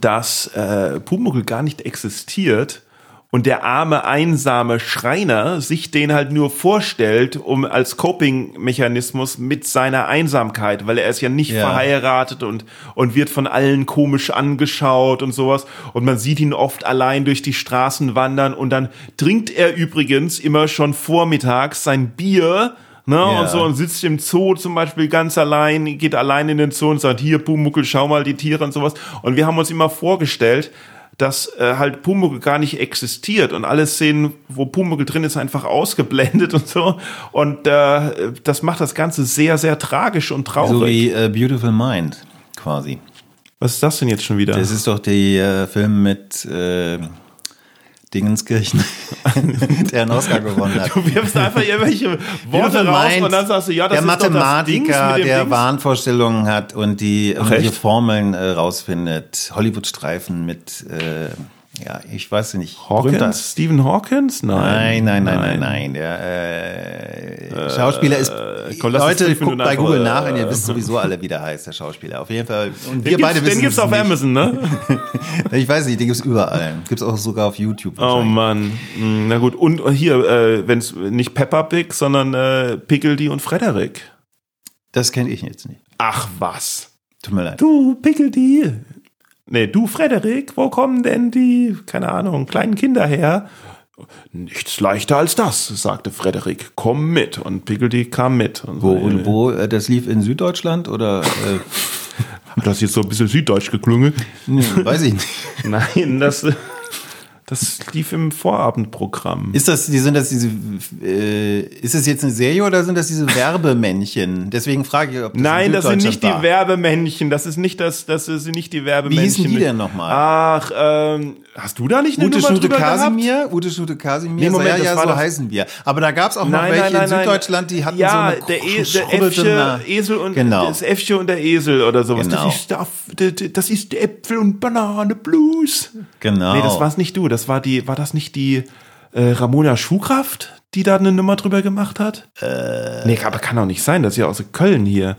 dass äh, Pumuckl gar nicht existiert und der arme, einsame Schreiner sich den halt nur vorstellt, um als Coping-Mechanismus mit seiner Einsamkeit, weil er ist ja nicht Ja. verheiratet und, und wird von allen komisch angeschaut und sowas. Und man sieht ihn oft allein durch die Straßen wandern und dann trinkt er übrigens immer schon vormittags sein Bier, Ne, Ja. und so und sitzt im Zoo zum Beispiel ganz allein, geht allein in den Zoo und sagt, hier Pumuckel, schau mal die Tiere und sowas. Und wir haben uns immer vorgestellt, dass äh, halt Pumuckel gar nicht existiert und alle Szenen, wo Pumuckel drin ist, einfach ausgeblendet und so. Und äh, das macht das Ganze sehr, sehr tragisch und traurig. So wie äh, Beautiful Mind quasi. Was ist das denn jetzt schon wieder? Das ist doch der äh, Film mit äh, Dingenskirchen, der einen Oscar gewonnen hat. du wirfst einfach irgendwelche Worte raus Mind, und dann sagst du, ja, das der ist Dings Mathematiker, der Dings. Wahnvorstellungen hat und die irgendwelche echt? Formeln äh, rausfindet. Hollywood-Streifen mit, äh, ja, ich weiß nicht. berühmter- Hawkins? Stephen Hawkins? Nein, nein, nein, nein, nein. Der äh, Schauspieler ist. komm, lass uns Leute, guckt bei Google äh, nach und ihr wisst sowieso alle, wie der heißt, der Schauspieler. Auf jeden Fall. Und wir Den beide gibt's, wissen den gibt's es auf nicht. Amazon, ne? Ich weiß nicht, den gibt's überall. Gibt's auch sogar auf YouTube. Oh. Mann. Hm, Na gut, und hier, äh, wenn es nicht Peppa Pig, sondern äh, Pickledy und Frederik. Das kenne ich jetzt nicht. Ach was. Tut mir leid. Du, Pickledy. Nee, du, Frederik, wo kommen denn die, keine Ahnung, kleinen Kinder her? Nichts leichter als das, sagte Frederik. Komm mit. Und Pickledy kam mit. Und Wo, so, und wo, äh, das lief in Süddeutschland oder? Äh, Hat das jetzt so ein bisschen süddeutsch geklungen? nee, weiß ich nicht. Nein, das, das lief im Vorabendprogramm. Ist das, die sind das diese, äh, ist das jetzt eine Serie oder sind das diese Werbemännchen? Deswegen frage ich, ob das Nein, in das sind nicht die war. Werbemännchen. Das ist nicht das, das sind nicht die Werbemännchen. hießen die denn nochmal? Ach, ähm, hast du da nicht eine Ute Nummer Schute drüber gehabt? Kasimir, Ute Schute Kasimir, Nee, Moment, ja, das ja, war so doch- heißen wir. Aber da gab's auch noch Nein, welche nein, nein, in. Süddeutschland, die hatten ja, so eine der, e der Äffche, Esel und Genau. das Äffche und der Esel oder sowas. Genau. Das ist der, das ist Äpfel und Banane Blues. Genau. Nee, das war's nicht du. Das war die, war das nicht die äh, Ramona Schuhkraft, die da eine Nummer drüber gemacht hat? Äh, nee, aber kann auch nicht sein. Das ist ja aus Köln hier.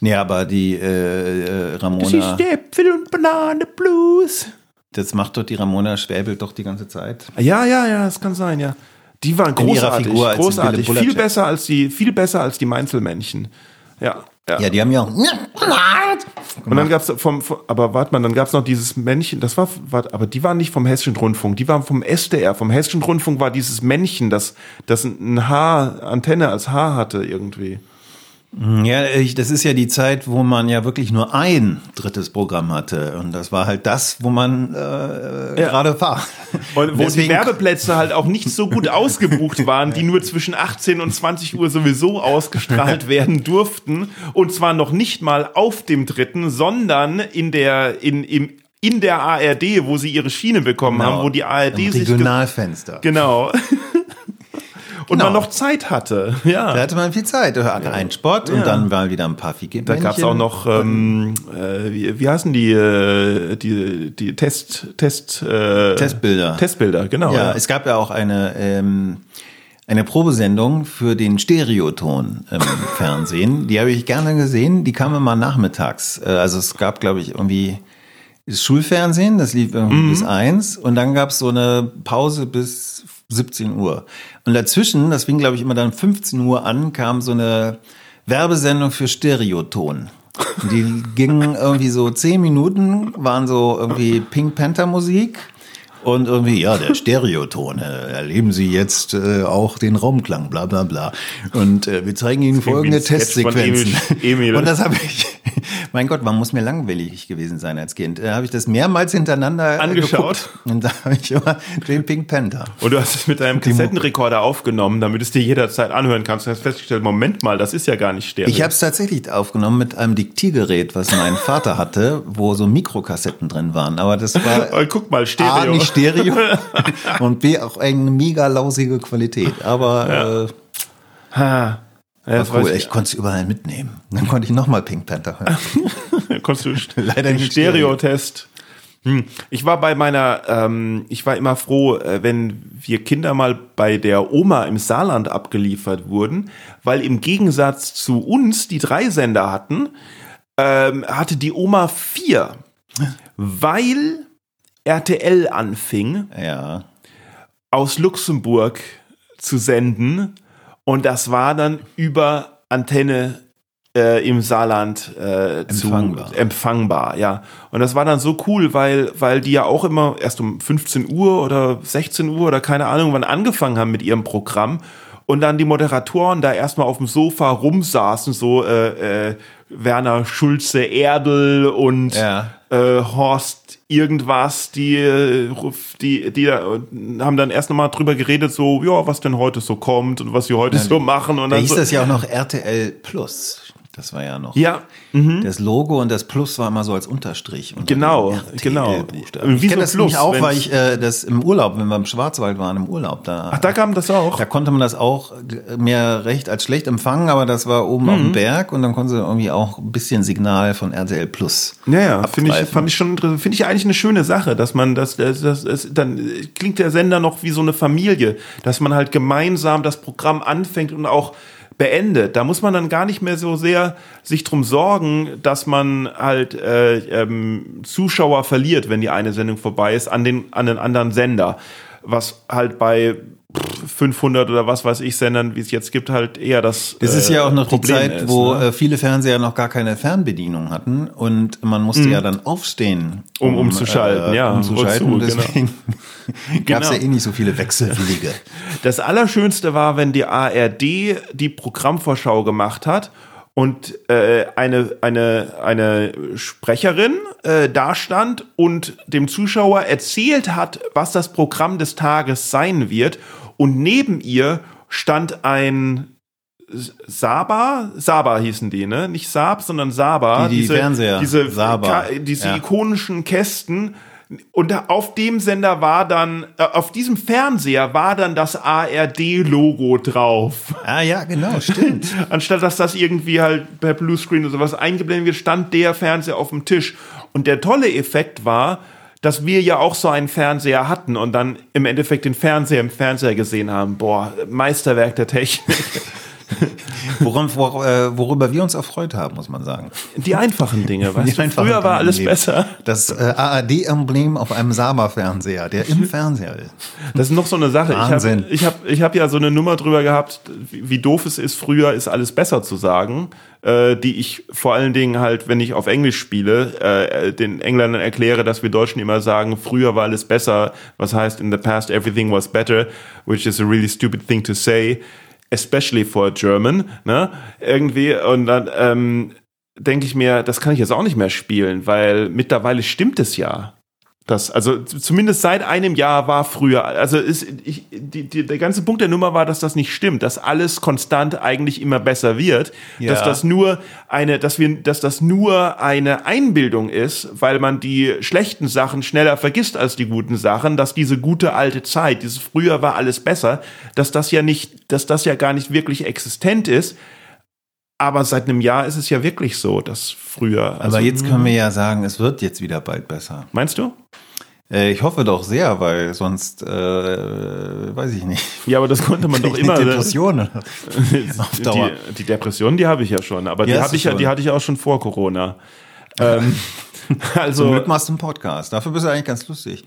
Nee, aber die äh, äh, Das Ramona, ist der Äpfel und Banane Blues. Das macht doch die Ramona Schwäbelt doch die ganze Zeit. Ja, ja, ja, das kann sein, ja. Die waren In großartig, großartig, viel besser als die, viel besser als die Mainzelmännchen. Ja, ja. Ja, die haben ja auch. Und dann gab's vom, vom aber warte mal, dann gab's noch dieses Männchen, das war, wart, aber die waren nicht vom Hessischen Rundfunk, die waren vom SDR. Vom Hessischen Rundfunk war dieses Männchen, das, das ein Haar, Antenne als Haar hatte irgendwie. Ja, ich, das ist ja die Zeit, wo man ja wirklich nur ein drittes Programm hatte. Und das war halt das, wo man äh, Ja. gerade war. Und wo die Deswegen- Werbeplätze halt auch nicht so gut ausgebucht waren, die nur zwischen 18 und 20 Uhr sowieso ausgestrahlt werden durften. Und zwar noch nicht mal auf dem dritten, sondern in der, in, im, in der ARD, wo sie ihre Schiene bekommen Genau. haben, wo die ARD Im sich. Regionalfenster. Genau. Und Genau. man noch Zeit hatte. Ja. Da hatte man viel Zeit. Da hatte einen Sport und Ja. dann waren wieder ein paar Fige. Da gab es auch noch, ähm, äh, wie, wie heißen die, äh, die, die Test, Test, äh, Testbilder. Testbilder, genau. Ja, es gab ja auch eine, ähm, eine Probesendung für den Stereoton im Fernsehen. Die habe ich gerne gesehen. Die kam immer nachmittags. Äh, Also es gab, glaube ich, irgendwie das Schulfernsehen, das lief irgendwie bis eins. Und dann gab es so eine Pause bis 17 Uhr. Und dazwischen, das fing, glaube ich, immer dann 15 Uhr an, kam so eine Werbesendung für Stereoton. Und Die gingen irgendwie so 10 Minuten, waren so irgendwie Pink Panther Musik. Und irgendwie, ja, der Stereoton, äh, erleben Sie jetzt äh, auch den Raumklang, bla bla bla. Und äh, wir zeigen Ihnen folgende Testsequenzen. Emil- Emil. Und das habe ich, mein Gott, man muss mir langweilig gewesen sein als Kind. Da habe ich das mehrmals hintereinander äh, Angeschaut? geguckt. Und da habe ich immer den Pink Panther. Und du hast es mit deinem Kassettenrekorder aufgenommen, damit es dir jederzeit anhören kannst. Du hast festgestellt, Moment mal, das ist ja gar nicht Stereo. Ich habe es tatsächlich aufgenommen mit einem Diktiergerät, was mein Vater hatte, wo so Mikrokassetten drin waren. Aber das war Oh, guck mal, A, Stereo. nicht Stereo und B, auch eine mega lausige Qualität. Aber Ha. Ja, das war cool, weiß ich konnte es überall mitnehmen. Dann konnte ich nochmal Pink Panther hören. ich. Konntest du Leider nicht Stereotest. Hm. Ich war bei meiner, ähm, ich war immer froh, äh, wenn wir Kinder mal bei der Oma im Saarland abgeliefert wurden, weil im Gegensatz zu uns, die drei Sender hatten, ähm, hatte die Oma vier, weil RTL anfing, Ja. aus Luxemburg zu senden und das war dann über Antenne äh, im Saarland äh, Empfangbar. zu empfangbar, ja. Und das war dann so cool, weil weil die ja auch immer erst um 15 Uhr oder 16 Uhr oder keine Ahnung wann angefangen haben mit ihrem Programm und dann die Moderatoren da erstmal auf dem Sofa rumsaßen, so äh, äh, Werner Schulze Erdel und Ja. äh, Horst irgendwas, die, die, die haben dann erst nochmal drüber geredet, so, ja, was denn heute so kommt und was wir heute so machen. Und Da dann hieß so, das ja auch noch RTL Plus. Das war ja noch. ja, Das Logo und das Plus war immer so als Unterstrich. unter Genau, RTL genau. Buchstaben. Ich Wie kenne so das Plus, auch, weil ich äh, das im Urlaub, wenn wir im Schwarzwald waren, im Urlaub, da, ach, da kam das auch. da konnte man das auch äh, mehr recht als schlecht empfangen, aber das war oben Mhm. auf dem Berg und dann konnte sie irgendwie auch ein bisschen Signal von RTL Plus. Ja, ja, finde ich, fand ich schon, finde ich eigentlich eine schöne Sache, dass man das, das, das, das dann klingt der Sender noch wie so eine Familie, dass man halt gemeinsam das Programm anfängt und auch beendet. Da muss man dann gar nicht mehr so sehr sich drum sorgen, dass man halt äh, ähm, Zuschauer verliert, wenn die eine Sendung vorbei ist, an den, an den anderen Sender. Was halt bei 500 oder was weiß ich Sendern, wie es jetzt gibt, halt eher das Das ist äh, ja auch noch Problem die Zeit, ist, wo ne? äh, viele Fernseher noch gar keine Fernbedienung hatten und man musste ja dann aufstehen, Mhm. Um umzuschalten, ja, umzuschalten. wozu, genau. Deswegen gab es Genau. ja eh nicht so viele Wechselwillige. Das Allerschönste war, wenn die ARD die Programmvorschau gemacht hat und äh, eine, eine, eine Sprecherin äh, da stand und dem Zuschauer erzählt hat, was das Programm des Tages sein wird. Und neben ihr stand ein Saba, Saba hießen die, ne? Nicht Saab, sondern Saba. Die- die Fernseher. Diese, Saba. Diese Ja. ikonischen Kästen. Und auf dem Sender war dann, äh, auf diesem Fernseher war dann das ARD-Logo drauf. Ah ja, genau, stimmt. Anstatt dass das irgendwie halt per Bluescreen oder sowas eingeblendet wird, stand der Fernseher auf dem Tisch. Und der tolle Effekt war, dass wir ja auch so einen Fernseher hatten und dann im Endeffekt den Fernseher im Fernseher gesehen haben. Boah, Meisterwerk der Technik. Worum, wor, äh, worüber wir uns erfreut haben, muss man sagen. Die einfachen Dinge, weißt Die du? einfachen Früher war alles besser. Das äh, ARD-Emblem auf einem Saba-Fernseher, der im Fernseher ist. Das ist noch so eine Sache. Wahnsinn. Ich habe ich hab, ich hab ja so eine Nummer drüber gehabt, wie, wie doof es ist, früher ist alles besser zu sagen, äh, die ich vor allen Dingen halt, wenn ich auf Englisch spiele, äh, den Engländern erkläre, dass wir Deutschen immer sagen, früher war alles besser, was heißt in the past everything was better, which is a really stupid thing to say. Especially for German, ne? Irgendwie und dann ähm, denke ich mir, das kann ich jetzt auch nicht mehr spielen, weil mittlerweile stimmt es ja. Das, also zumindest seit einem Jahr war früher, also ist, ich, die, die, der ganze Punkt der Nummer war, dass das nicht stimmt, dass alles konstant eigentlich immer besser wird, Ja. dass das nur eine, dass wir, dass das nur eine Einbildung ist, weil man die schlechten Sachen schneller vergisst als die guten Sachen, dass diese gute alte Zeit, dieses früher war alles besser, dass das ja nicht, dass das ja gar nicht wirklich existent ist. Aber seit einem Jahr ist es ja wirklich so, dass früher. Aber jetzt können wir ja sagen, es wird jetzt wieder bald besser. Meinst du? Äh, ich hoffe doch sehr, weil sonst äh, weiß ich nicht. Ja, aber das konnte man doch immer. Depressionen. auf Dauer. Die, die Depression, die habe ich ja schon, aber Ja, die habe ich ja, die hatte ich auch schon vor Corona. ähm, Zum also Glück machst du einen Podcast. Dafür bist du eigentlich ganz lustig.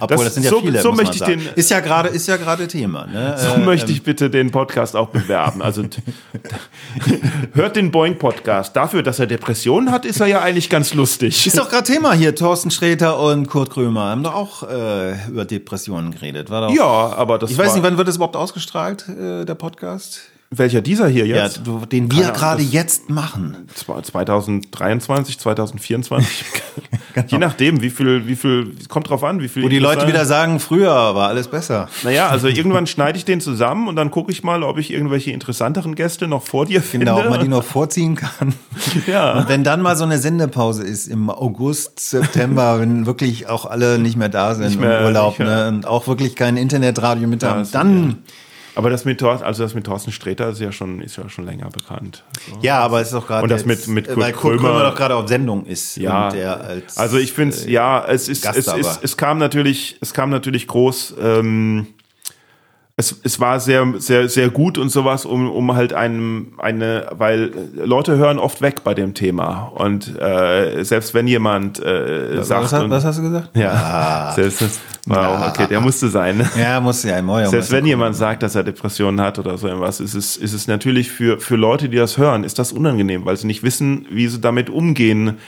Obwohl, Das- das, sind ja so- viele. so möchte ich sagen. den- ist ja gerade ist ja gerade Thema. Ne? so Äh, möchte ich bitte den Podcast auch bewerben. Also hört den Boing Podcast. Dafür, dass er Depressionen hat, ist er ja eigentlich ganz lustig. Ist doch gerade Thema hier. Thorsten Sträter und Kurt Krömer haben doch auch äh, über Depressionen geredet. War doch, Ja, aber das Ich weiß nicht, wann wird das überhaupt ausgestrahlt, äh, der Podcast? welcher dieser hier Ja, jetzt? du, den wir gerade jetzt machen. Zwei- 2023, 2024. Je nachdem, wie viel, wie viel, kommt drauf an, wie viel. Wo die Leute wieder sagen, früher war alles besser. Naja, also irgendwann schneide ich den zusammen und dann gucke ich mal, ob ich irgendwelche interessanteren Gäste noch vor dir finde. Genau, ob man die noch vorziehen kann. Ja. Und wenn dann mal so eine Sendepause ist im August, September, wenn wirklich auch alle nicht mehr da sind mehr- im Urlaub nicht ne, und auch wirklich kein Internetradio mit haben, das- dann Aber das mit Thorsten, also das mit Thorsten Sträter ist ja schon, ist ja schon länger bekannt. Also, ja, aber es ist auch gerade Und das mit- mit äh, Kurt weil Kurt Krömer- Krömer doch gerade auf Sendung ist ja, als also ich finde es, ja, es ist, Gast es ist, es kam natürlich, es kam natürlich groß, ähm, es, es war sehr, sehr, sehr gut und sowas, um, um halt einem, eine, weil Leute hören oft weg bei dem Thema. Und äh, selbst wenn jemand äh, sagt. was, und, was hast du gesagt? ja, selbst, wow, okay, der musste sein. Ja, muss ja Neujahr. Selbst wenn jemand sagt, dass er Depressionen hat oder so irgendwas, ist es, ist es natürlich für, für Leute, die das hören, ist das unangenehm, weil sie nicht wissen, wie sie damit umgehen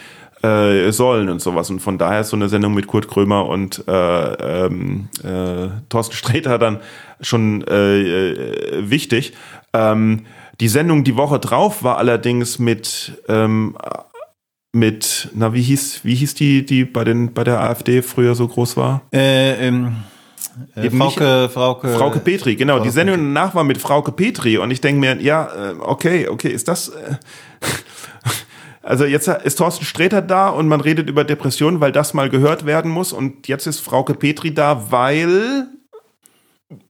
äh, sollen und sowas. Und von daher ist so eine Sendung mit Kurt Krömer und äh, ähm, äh, Thorsten Sträter dann schon äh, äh, wichtig. Ähm, die Sendung die Woche drauf war allerdings mit ähm, mit, na, wie hieß, wie hieß die, die bei den, bei der AfD früher so groß war? Äh, ähm, äh, Eben nicht- Frauke, Frauke, Frauke Petri, genau. Frauke die Sendung danach war mit Frauke Petri und ich denke mir, ja, okay, okay, ist das. Äh, also jetzt ist Thorsten Sträter da und man redet über Depressionen, weil das mal gehört werden muss und jetzt ist Frauke Petri da, weil,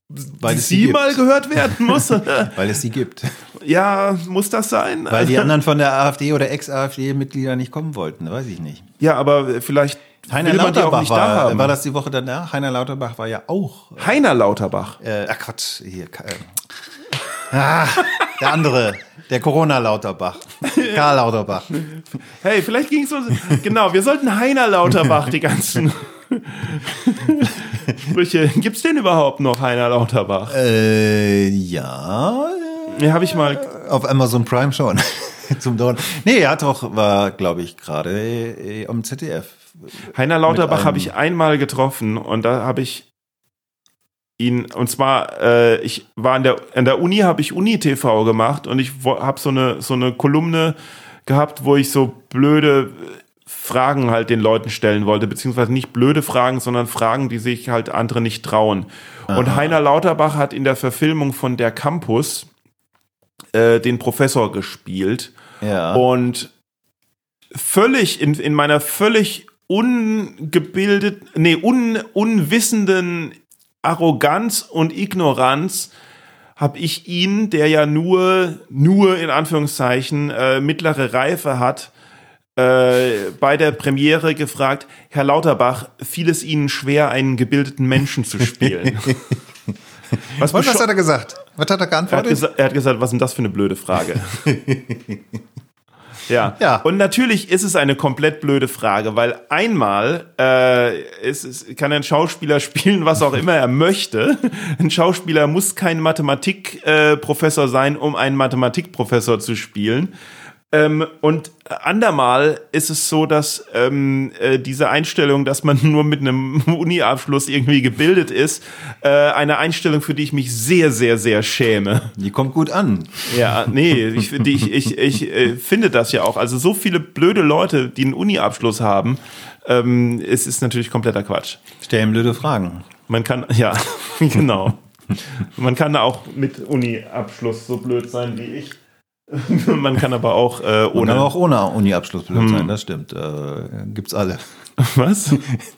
weil sie gibt. mal gehört werden muss. Weil es sie gibt. ja, muss das sein? Weil die anderen von der AfD oder Ex-AfD-Mitglieder nicht kommen wollten, weiß ich nicht. ja, aber vielleicht Heiner Lauterbach nicht da war, war das die Woche danach? Heiner Lauterbach war ja auch. Heiner Lauterbach. Äh, ach Quatsch, hier. Äh, ah, der andere, der Corona-Lauterbach. Karl Lauterbach. Hey, vielleicht ging es uns. genau, wir sollten Heiner Lauterbach die ganzen Sprüche. Gibt's den überhaupt noch, Heiner Lauterbach? Äh, ja, Ja, habe ich mal. auf Amazon Prime schon. Zum Down. Nee, er hat doch, war, glaube ich, gerade äh, am ZDF. Heiner Lauterbach habe ich einmal getroffen und da habe ich ihn, und zwar, äh, ich war an der, an der Uni, habe ich Uni-TV gemacht und ich habe so eine, so eine Kolumne gehabt, wo ich so blöde Fragen halt den Leuten stellen wollte, beziehungsweise nicht blöde Fragen, sondern Fragen, die sich halt andere nicht trauen. Und Heiner Lauterbach hat in der Verfilmung von Der Campus äh, den Professor gespielt. Ja. Und völlig, in, in meiner völlig ungebildet, nee, un, unwissenden Arroganz und Ignoranz habe ich ihn, der ja nur, nur in Anführungszeichen äh, mittlere Reife hat, äh, bei der Premiere gefragt, Herr Lauterbach, fiel es Ihnen schwer, einen gebildeten Menschen zu spielen? was was hat er gesagt? Was hat er er hat, geantwortet? er hat gesagt, was ist denn das für eine blöde Frage? ja. Ja. Und natürlich ist es eine komplett blöde Frage, weil einmal äh, es, es kann ein Schauspieler spielen, was auch immer er möchte. Ein Schauspieler muss kein Mathematikprofessor äh, sein, um einen Mathematikprofessor zu spielen. Ähm, und andermal ist es so, dass ähm, äh, diese Einstellung, dass man nur mit einem Uni-Abschluss irgendwie gebildet ist, äh, eine Einstellung, für die ich mich sehr, sehr, sehr schäme. Die kommt gut an. Ja, nee, ich, die, ich, ich, ich äh, finde das ja auch. Also so viele blöde Leute, die einen Uni-Abschluss haben, ähm, es ist natürlich kompletter Quatsch. Stellen blöde Fragen. Man kann, ja, genau. Man kann auch mit Uni-Abschluss so blöd sein wie ich. Man kann aber auch äh, ohne. dann auch ohne Uni-Abschluss blöd sein, das stimmt. Äh, gibt's alle. Was?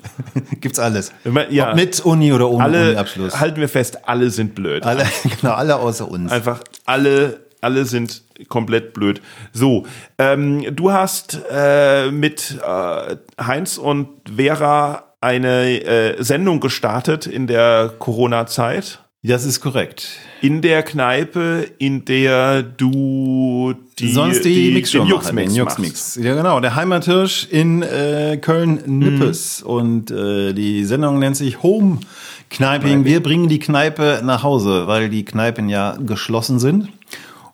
gibt's alles. Man- ja. Ob mit Uni oder ohne Alle, Uni-Abschluss. halten wir fest, alle sind blöd. Alle, genau, alle außer uns. Einfach alle, alle sind komplett blöd. So, ähm, du hast äh, mit äh, Heinz und Vera eine äh, Sendung gestartet in der Corona-Zeit. Das ist korrekt. In der Kneipe, in der du die, Sonst die, Mixshow den Juxmix machst. Juxmix. Ja, genau. Der Heimathirsch in äh, Köln-Nippes. Und äh, die Sendung nennt sich Home Kniping. Wir bringen die Kneipe nach Hause, weil die Kneipen ja geschlossen sind.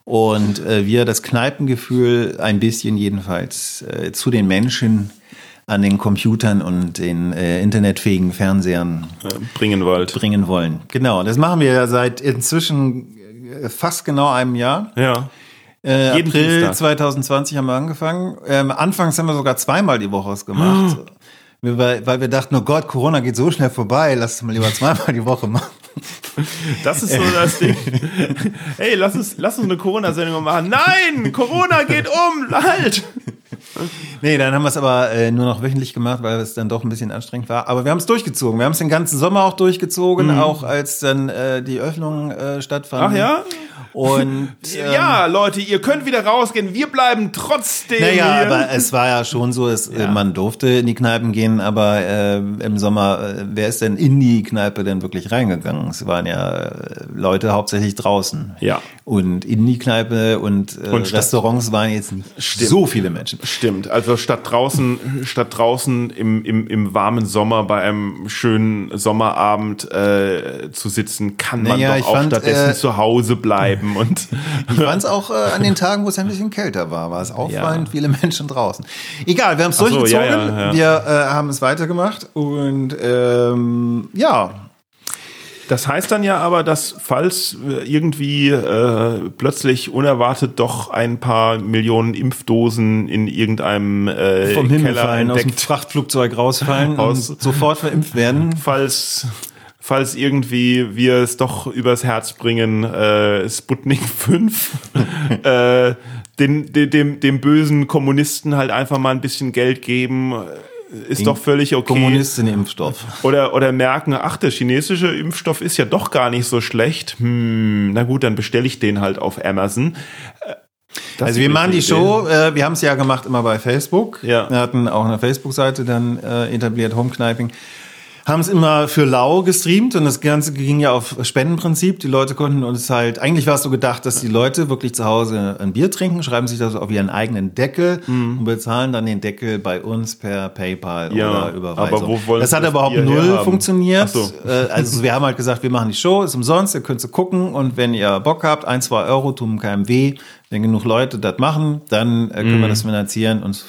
Und äh, wir das Kneipengefühl ein bisschen jedenfalls äh, zu den Menschen an den Computern und den äh, internetfähigen Fernsehern bringen wollt. bringen wollen. Genau, das machen wir ja seit inzwischen äh, fast genau einem Jahr. Ja. Äh, Jeden April Dienstag. 2020 haben wir angefangen. Ähm, anfangs haben wir sogar zweimal die Woche was gemacht. Wir- Weil, weil wir dachten, oh Gott, Corona geht so schnell vorbei, lass es mal lieber zweimal die Woche machen. Das ist so das Ding. Hey, lass uns, lass uns eine Corona-Sendung machen. Nein, Corona geht um, halt. Nee, dann haben wir es aber äh, nur noch wöchentlich gemacht, weil es dann doch ein bisschen anstrengend war. Aber wir haben es durchgezogen. Wir haben es den ganzen Sommer auch durchgezogen, auch als dann äh, die Öffnungen äh, stattfanden. Ach ja? Und ähm, ja, Leute, ihr könnt wieder rausgehen. Wir bleiben trotzdem Naja, hier. aber es war ja schon so, es, äh, man durfte in die Kneipen gehen, aber äh, im Sommer, äh, wer ist denn in die Kneipe denn wirklich reingegangen? Es waren ja äh, Leute hauptsächlich draußen. Ja. Und in die Kneipe und, äh, Und Restaurants waren jetzt nicht Stimmt. so viele Menschen. Stimmt, also statt draußen, statt draußen im, im, im warmen Sommer bei einem schönen Sommerabend äh, zu sitzen, kann man Naja, doch auch fand, stattdessen äh, zu Hause bleiben und Ich fand es auch äh, an den Tagen, wo es ein bisschen kälter war, war es auffallend, viele Menschen draußen. Egal, wir haben es so, durchgezogen, ja, ja, ja. wir äh, haben es weitergemacht und ähm, ja, Das heißt dann ja aber, dass falls äh, irgendwie äh, plötzlich unerwartet doch ein paar Millionen Impfdosen in irgendeinem äh, vom Himmel Keller fallen, aus dem entdeckt, Frachtflugzeug rausfallen Aus- und sofort verimpft werden. falls falls irgendwie wir es doch übers Herz bringen, äh, Sputnik 5, äh, den, den, dem, dem bösen Kommunisten halt einfach mal ein bisschen Geld geben, äh, ist doch völlig okay. Kommunistinnen-Impfstoff. Oder, oder merken, ach, der chinesische Impfstoff ist ja doch gar nicht so schlecht. Hm, na gut, dann bestelle ich den halt auf Amazon. Äh, das Also wir machen die. Show, äh, wir haben es ja gemacht immer bei Facebook. Ja. Wir hatten auch eine Facebook-Seite dann äh, etabliert, Homekniping. Haben es immer für lau gestreamt und das Ganze ging ja auf Spendenprinzip. Die Leute konnten uns halt, eigentlich war es so gedacht, dass die Leute wirklich zu Hause ein Bier trinken, schreiben sich das auf ihren eigenen Deckel und bezahlen dann den Deckel bei uns per PayPal Mhm. Ja, oder Überweisung. aber wo wollen das hat das überhaupt Bier null funktioniert. So. Äh, Also wir haben halt gesagt, wir machen die Show, ist umsonst, ihr könnt sie gucken und wenn ihr Bock habt, ein, zwei Euro tun keinem weh, wenn genug Leute das machen, dann äh, können Mhm. wir das finanzieren und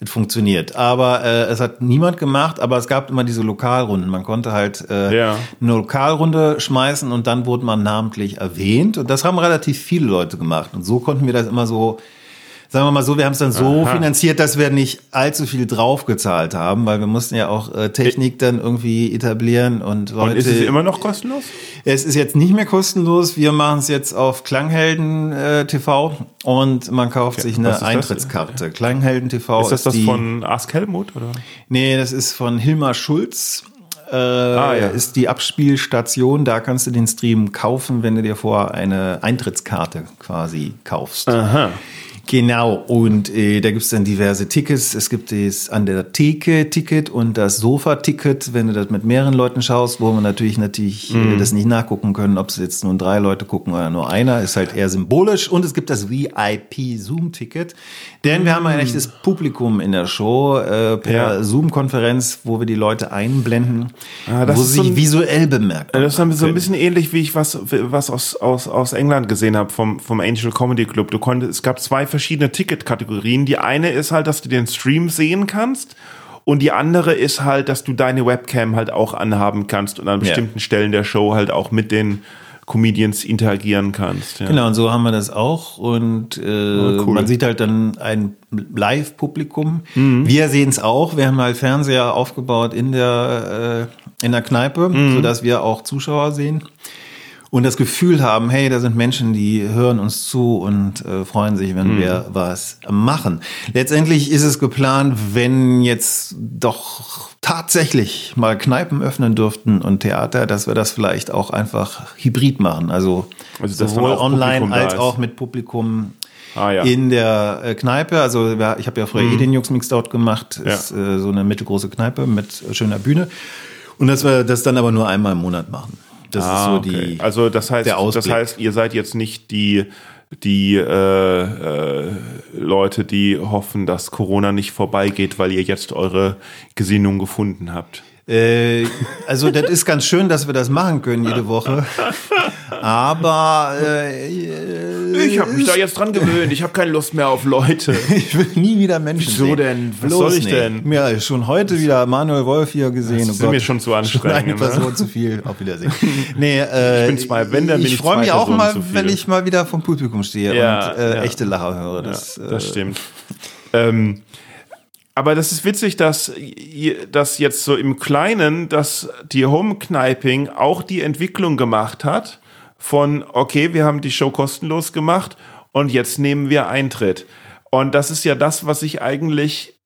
es funktioniert. Aber äh, es hat niemand gemacht, aber es gab immer diese Lokalrunden. Man konnte halt äh, Ja. eine Lokalrunde schmeißen und dann wurde man namentlich erwähnt. Und das haben relativ viele Leute gemacht. Und so konnten wir das immer so sagen wir mal so, wir haben es dann so Aha. finanziert, dass wir nicht allzu viel draufgezahlt haben, weil wir mussten ja auch äh, Technik dann irgendwie etablieren und Leute. Und ist es immer noch kostenlos? Es ist jetzt nicht mehr kostenlos. Wir machen es jetzt auf Klanghelden äh, TV und man kauft sich was eine ist? Eintrittskarte. Klanghelden TV Ist das das die, von Ask Helmut? Oder? Nee, das ist von Hilmar Schulz. Äh, Ah, ja. Ist die Abspielstation. Da kannst du den Stream kaufen, wenn du dir vorher eine Eintrittskarte quasi kaufst. Aha. Genau, und äh, da gibt's dann diverse Tickets. Es gibt das an der Theke-Ticket und das Sofa-Ticket, wenn du das mit mehreren Leuten schaust, wo man natürlich natürlich äh, das nicht nachgucken können, ob es jetzt nur drei Leute gucken oder nur einer, ist halt eher symbolisch. Und es gibt das VIP-Zoom-Ticket, denn wir haben ein echtes Publikum in der Show äh, per Ja. Zoom-Konferenz, wo wir die Leute einblenden, Ah, wo sie so sich visuell bemerkt. Das ist so ein bisschen ähnlich, wie ich was, was aus, aus, aus England gesehen habe vom, vom Angel Comedy Club. Du konntest, es gab zwei verschiedene verschiedene Ticketkategorien. Die eine ist halt, dass du den Stream sehen kannst. Und die andere ist halt, dass du deine Webcam halt auch anhaben kannst und an bestimmten Stellen der Show halt auch mit den Comedians interagieren kannst. Ja. Genau, und so haben wir das auch. Und äh, Oh, cool. man sieht halt dann ein Live-Publikum. Mhm. Wir sehen es auch. Wir haben halt Fernseher aufgebaut in der, äh, in der Kneipe, Mhm. sodass wir auch Zuschauer sehen. Und das Gefühl haben, hey, da sind Menschen, die hören uns zu und äh, freuen sich, wenn Mhm. wir was machen. Letztendlich ist es geplant, wenn jetzt doch tatsächlich mal Kneipen öffnen dürften und Theater, dass wir das vielleicht auch einfach hybrid machen. Also, Also, sowohl online als auch mit Publikum Ah, ja. in der äh, Kneipe. Also ich habe ja früher eh den Jux Out gemacht. Ja. Ist äh, so eine mittelgroße Kneipe mit äh, schöner Bühne. Und dass wir das dann aber nur einmal im Monat machen. Das ist Ah, so okay. die. Also das heißt, das heißt, ihr seid jetzt nicht die die äh, äh, Leute, die hoffen, dass Corona nicht vorbeigeht, weil ihr jetzt eure Gesinnung gefunden habt. Äh, also das ist ganz schön, dass wir das machen können jede Woche. Aber äh, Ich habe mich da jetzt dran gewöhnt. Ich habe keine Lust mehr auf Leute. ich will nie wieder Menschen Wieso sehen. denn? Was Bloß soll ich nicht. denn? Ja, schon heute wieder Manuel Wolf hier gesehen. Das Oh ist Gott. mir schon zu anstrengend, Schon eine ne? Person zu viel. Auf Wiedersehen. Nee, äh, Ich bin zwei- wenn, dann bin ich ich freue mich auch mal, wenn ich mal wieder vom Publikum stehe Ja, und äh, ja. echte Lacher höre. Das, ja, das äh, stimmt. ähm, aber das ist witzig, dass, dass jetzt so im Kleinen, dass die Home-Kniping auch die Entwicklung gemacht hat von, okay, wir haben die Show kostenlos gemacht und jetzt nehmen wir Eintritt. Und das ist ja das, was ich eigentlich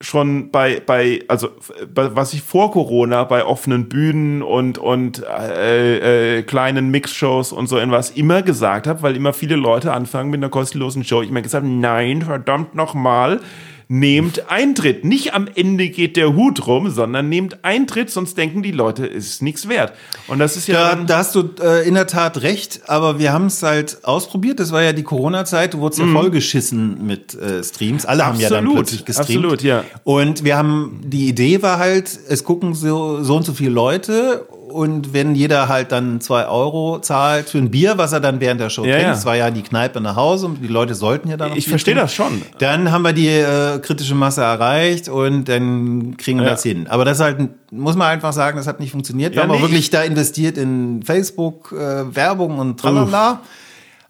schon bei, bei, also was ich vor Corona bei offenen Bühnen und, und äh, äh, kleinen Mixshows und so etwas immer gesagt habe, weil immer viele Leute anfangen mit einer kostenlosen Show. Ich mir gesagt, nein, verdammt nochmal, nehmt Eintritt. Nicht am Ende geht der Hut rum, sondern nehmt Eintritt, sonst denken die Leute, es ist nichts wert. Und das ist ja Da, da hast du äh, in der Tat recht, aber wir haben es halt ausprobiert. Das war ja die Corona-Zeit, du wurdest ja vollgeschissen mit äh, Streams. Alle haben ja dann Mhm. Absolut, plötzlich gestreamt. absolut, ja. Und wir haben, die Idee war halt, es gucken so, so und so viele Leute und wenn jeder halt dann zwei Euro zahlt für ein Bier, was er dann während der Show Ja, trinkt, ja. das war ja die Kneipe nach Hause und die Leute sollten ja dann ich verstehe das schon. Dann haben wir die äh, kritische Masse erreicht und dann kriegen wir Ja. das hin. Aber das halt, muss man einfach sagen, das hat nicht funktioniert. Wir Ja, haben nee, wirklich da investiert in Facebook, äh, Werbung und tralala.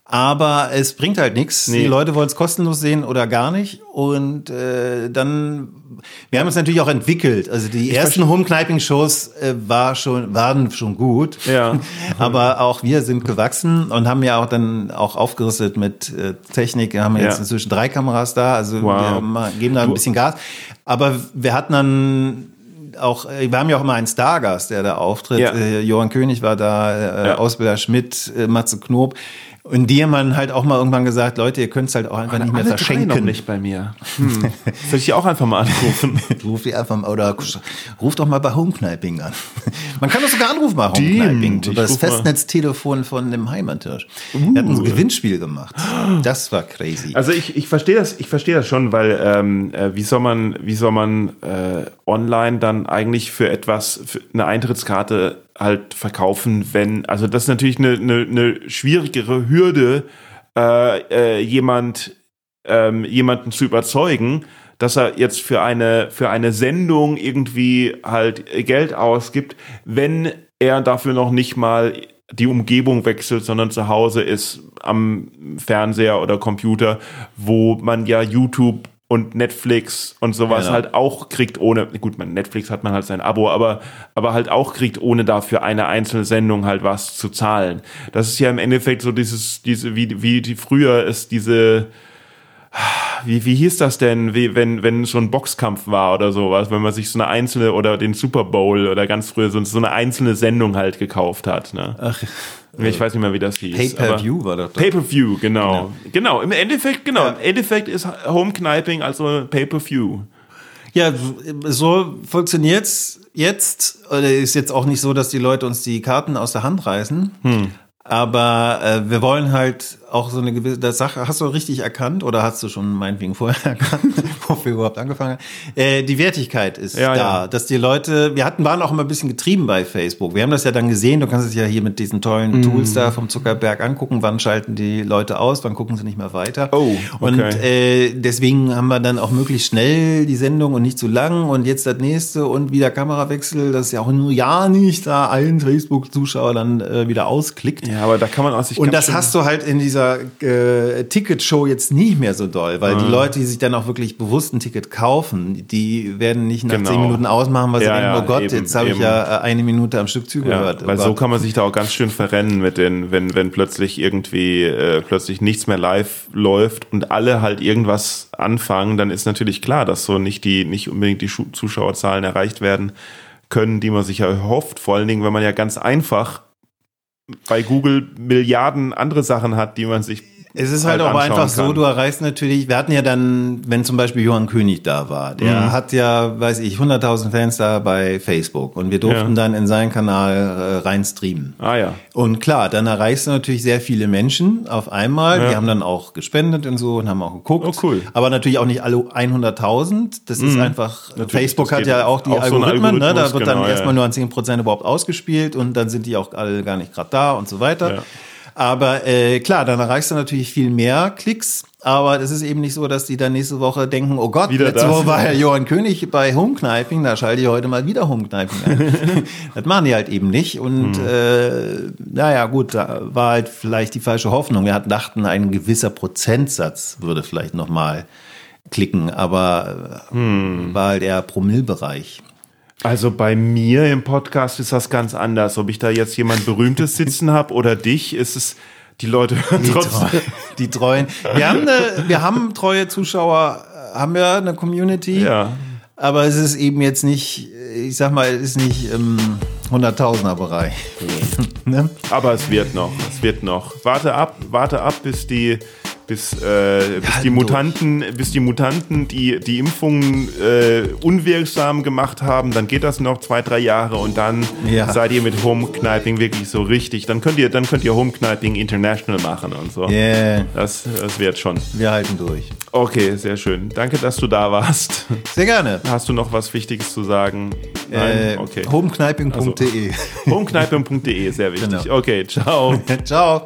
Aber es bringt halt nichts. Nee. Die Leute wollen es kostenlos sehen oder gar nicht. Und äh, dann, wir haben uns natürlich auch entwickelt. Also die ersten Home-Kniping-Shows äh, war schon, waren schon gut. Ja. Aber auch wir sind gewachsen und haben ja auch dann auch aufgerüstet mit äh, Technik. Wir haben jetzt Ja. inzwischen drei Kameras da. Also Wow. wir ma- geben da ein bisschen Gas. Aber wir hatten dann auch, äh, wir haben ja auch immer einen Stargast, der da auftritt. Ja. Äh, Johann König war da, äh, Ja. Ausbilder Schmidt, äh, Matze Knob. Und die haben dann halt auch mal irgendwann gesagt, Leute, ihr könnt es halt auch einfach nicht mehr Alle drei verschenken. noch nicht bei mir. Hm. Soll ich die auch einfach mal anrufen? Ruf die einfach mal, oder ruf doch mal bei Homekniping an. Man kann doch sogar anrufen bei Homekniping. Über das. Festnetztelefon von dem Heimattisch. Wir hatten ein Gewinnspiel gemacht. Das war crazy. Also ich, ich verstehe das, ich verstehe das schon, weil ähm, äh, wie soll man, wie soll man äh, online dann eigentlich für etwas, für eine Eintrittskarte halt verkaufen, wenn, also das ist natürlich eine, eine, eine schwierigere Hürde, äh, äh, jemand, ähm, jemanden zu überzeugen, dass er jetzt für eine, für eine Sendung irgendwie halt Geld ausgibt, wenn er dafür noch nicht mal die Umgebung wechselt, sondern zu Hause ist am Fernseher oder Computer, wo man ja YouTube und Netflix und sowas Genau. halt auch kriegt ohne, gut, man, Netflix hat man halt sein Abo, aber, aber halt auch kriegt, ohne dafür eine einzelne Sendung halt was zu zahlen. Das ist ja im Endeffekt so dieses, diese, wie, wie die früher ist diese, wie, wie hieß das denn, wie, wenn, wenn so ein Boxkampf war oder sowas, wenn man sich so eine einzelne oder den Super Bowl oder ganz früher so, so eine einzelne Sendung halt gekauft hat. Ne? Ach, ich weiß nicht mehr, wie das hieß. Pay-per-view war doch. Pay-per-view, genau. genau. Im Endeffekt, genau. Ja. Im Endeffekt ist Home-Kniping also Pay-per-view. Ja, so funktioniert's jetzt. Oder ist jetzt auch nicht so, dass die Leute uns die Karten aus der Hand reißen. Hm. Aber äh, wir wollen halt auch so eine gewisse das Sache, hast du richtig erkannt oder hast du schon meinetwegen vorher erkannt, wofür wir überhaupt angefangen haben? Äh, die Wertigkeit ist Ja, da, ja. dass die Leute, wir hatten, waren auch immer ein bisschen getrieben bei Facebook. Wir haben das ja dann gesehen, du kannst es ja hier mit diesen tollen Mhm. Tools da vom Zuckerberg angucken, wann schalten die Leute aus, wann gucken sie nicht mehr weiter. Oh, Und okay. äh, deswegen haben wir dann auch möglichst schnell die Sendung und nicht zu lang und jetzt das nächste und wieder Kamerawechsel, dass ja auch nur ja nicht da ein Facebook-Zuschauer dann äh, wieder ausklickt. Ja, aber da kann man auch sich Und das hast du halt in dieser äh, Ticketshow jetzt nicht mehr so doll, weil Ah. die Leute, die sich dann auch wirklich bewusst ein Ticket kaufen, die werden nicht nach Genau. zehn Minuten ausmachen, weil sie Ja, denken, ja, oh Gott, eben, jetzt habe ich ja äh, eine Minute am Stück Ja, zugehört. weil Aber- so kann man sich da auch ganz schön verrennen mit den, wenn, wenn plötzlich irgendwie äh, plötzlich nichts mehr live läuft und alle halt irgendwas anfangen, dann ist natürlich klar, dass so nicht die, nicht unbedingt die Zuschauerzahlen erreicht werden können, die man sich ja erhofft. Vor allen Dingen, wenn man ja ganz einfach bei Google Milliarden andere Sachen hat, die man sich Es ist halt, aber anschauen einfach so, kann. du erreichst natürlich, wir hatten ja dann, wenn zum Beispiel Johann König da war, der Mhm. hat ja, weiß ich, 100.000 Fans da bei Facebook und wir durften Ja. dann in seinen Kanal äh, rein streamen. Ah ja. Und klar, dann erreichst du natürlich sehr viele Menschen auf einmal. Ja. Die haben dann auch gespendet und so und haben auch geguckt. Oh, cool. Aber natürlich auch nicht alle 100.000. Das ist einfach, Natürlich, Facebook hat ja auch die auch so Algorithmen. ne? Da wird dann genau, erstmal ja. nur an 10% überhaupt ausgespielt und dann sind die auch alle gar nicht gerade da und so weiter. Ja. Aber äh, klar, dann erreichst du natürlich viel mehr Klicks. Aber es ist eben nicht so, dass die dann nächste Woche denken, oh Gott, Wieder letzte das. Woche war Herr Johann König bei Homekniping, da schalte ich heute mal wieder Homekniping ein. das machen die halt eben nicht. Und Hm. äh, naja, gut, da war halt vielleicht die falsche Hoffnung. Wir hatten, dachten, ein gewisser Prozentsatz würde vielleicht nochmal klicken, aber äh, Hm. war halt eher Promillbereich. Also bei mir im Podcast ist das ganz anders. Ob ich da jetzt jemand Berühmtes sitzen habe oder dich, ist es, die Leute hören Die, trotzdem. Treu, die treuen. Wir haben, eine, wir haben treue Zuschauer, äh, haben wir eine Community. Ja. Aber es ist eben jetzt nicht, ich sag mal, es ist nicht im 100.000er Bereich. ne? Aber es wird noch, es wird noch. Warte ab, warte ab, bis die, bis, äh, bis die Mutanten, bis die Mutanten die, die Impfungen äh, unwirksam gemacht haben, dann geht das noch zwei, drei Jahre und dann Ja. seid ihr mit Home-Kniping wirklich so richtig. Dann könnt ihr, dann könnt ihr Home-Kniping International machen und so. Yeah, Das, das wird schon. wir halten durch. Okay, sehr schön. Danke, dass du da warst. Sehr gerne. Hast du noch was Wichtiges zu sagen? Äh, okay. Homekniping.de. Homekniping.de, sehr wichtig. Genau. Okay, ciao. Ciao.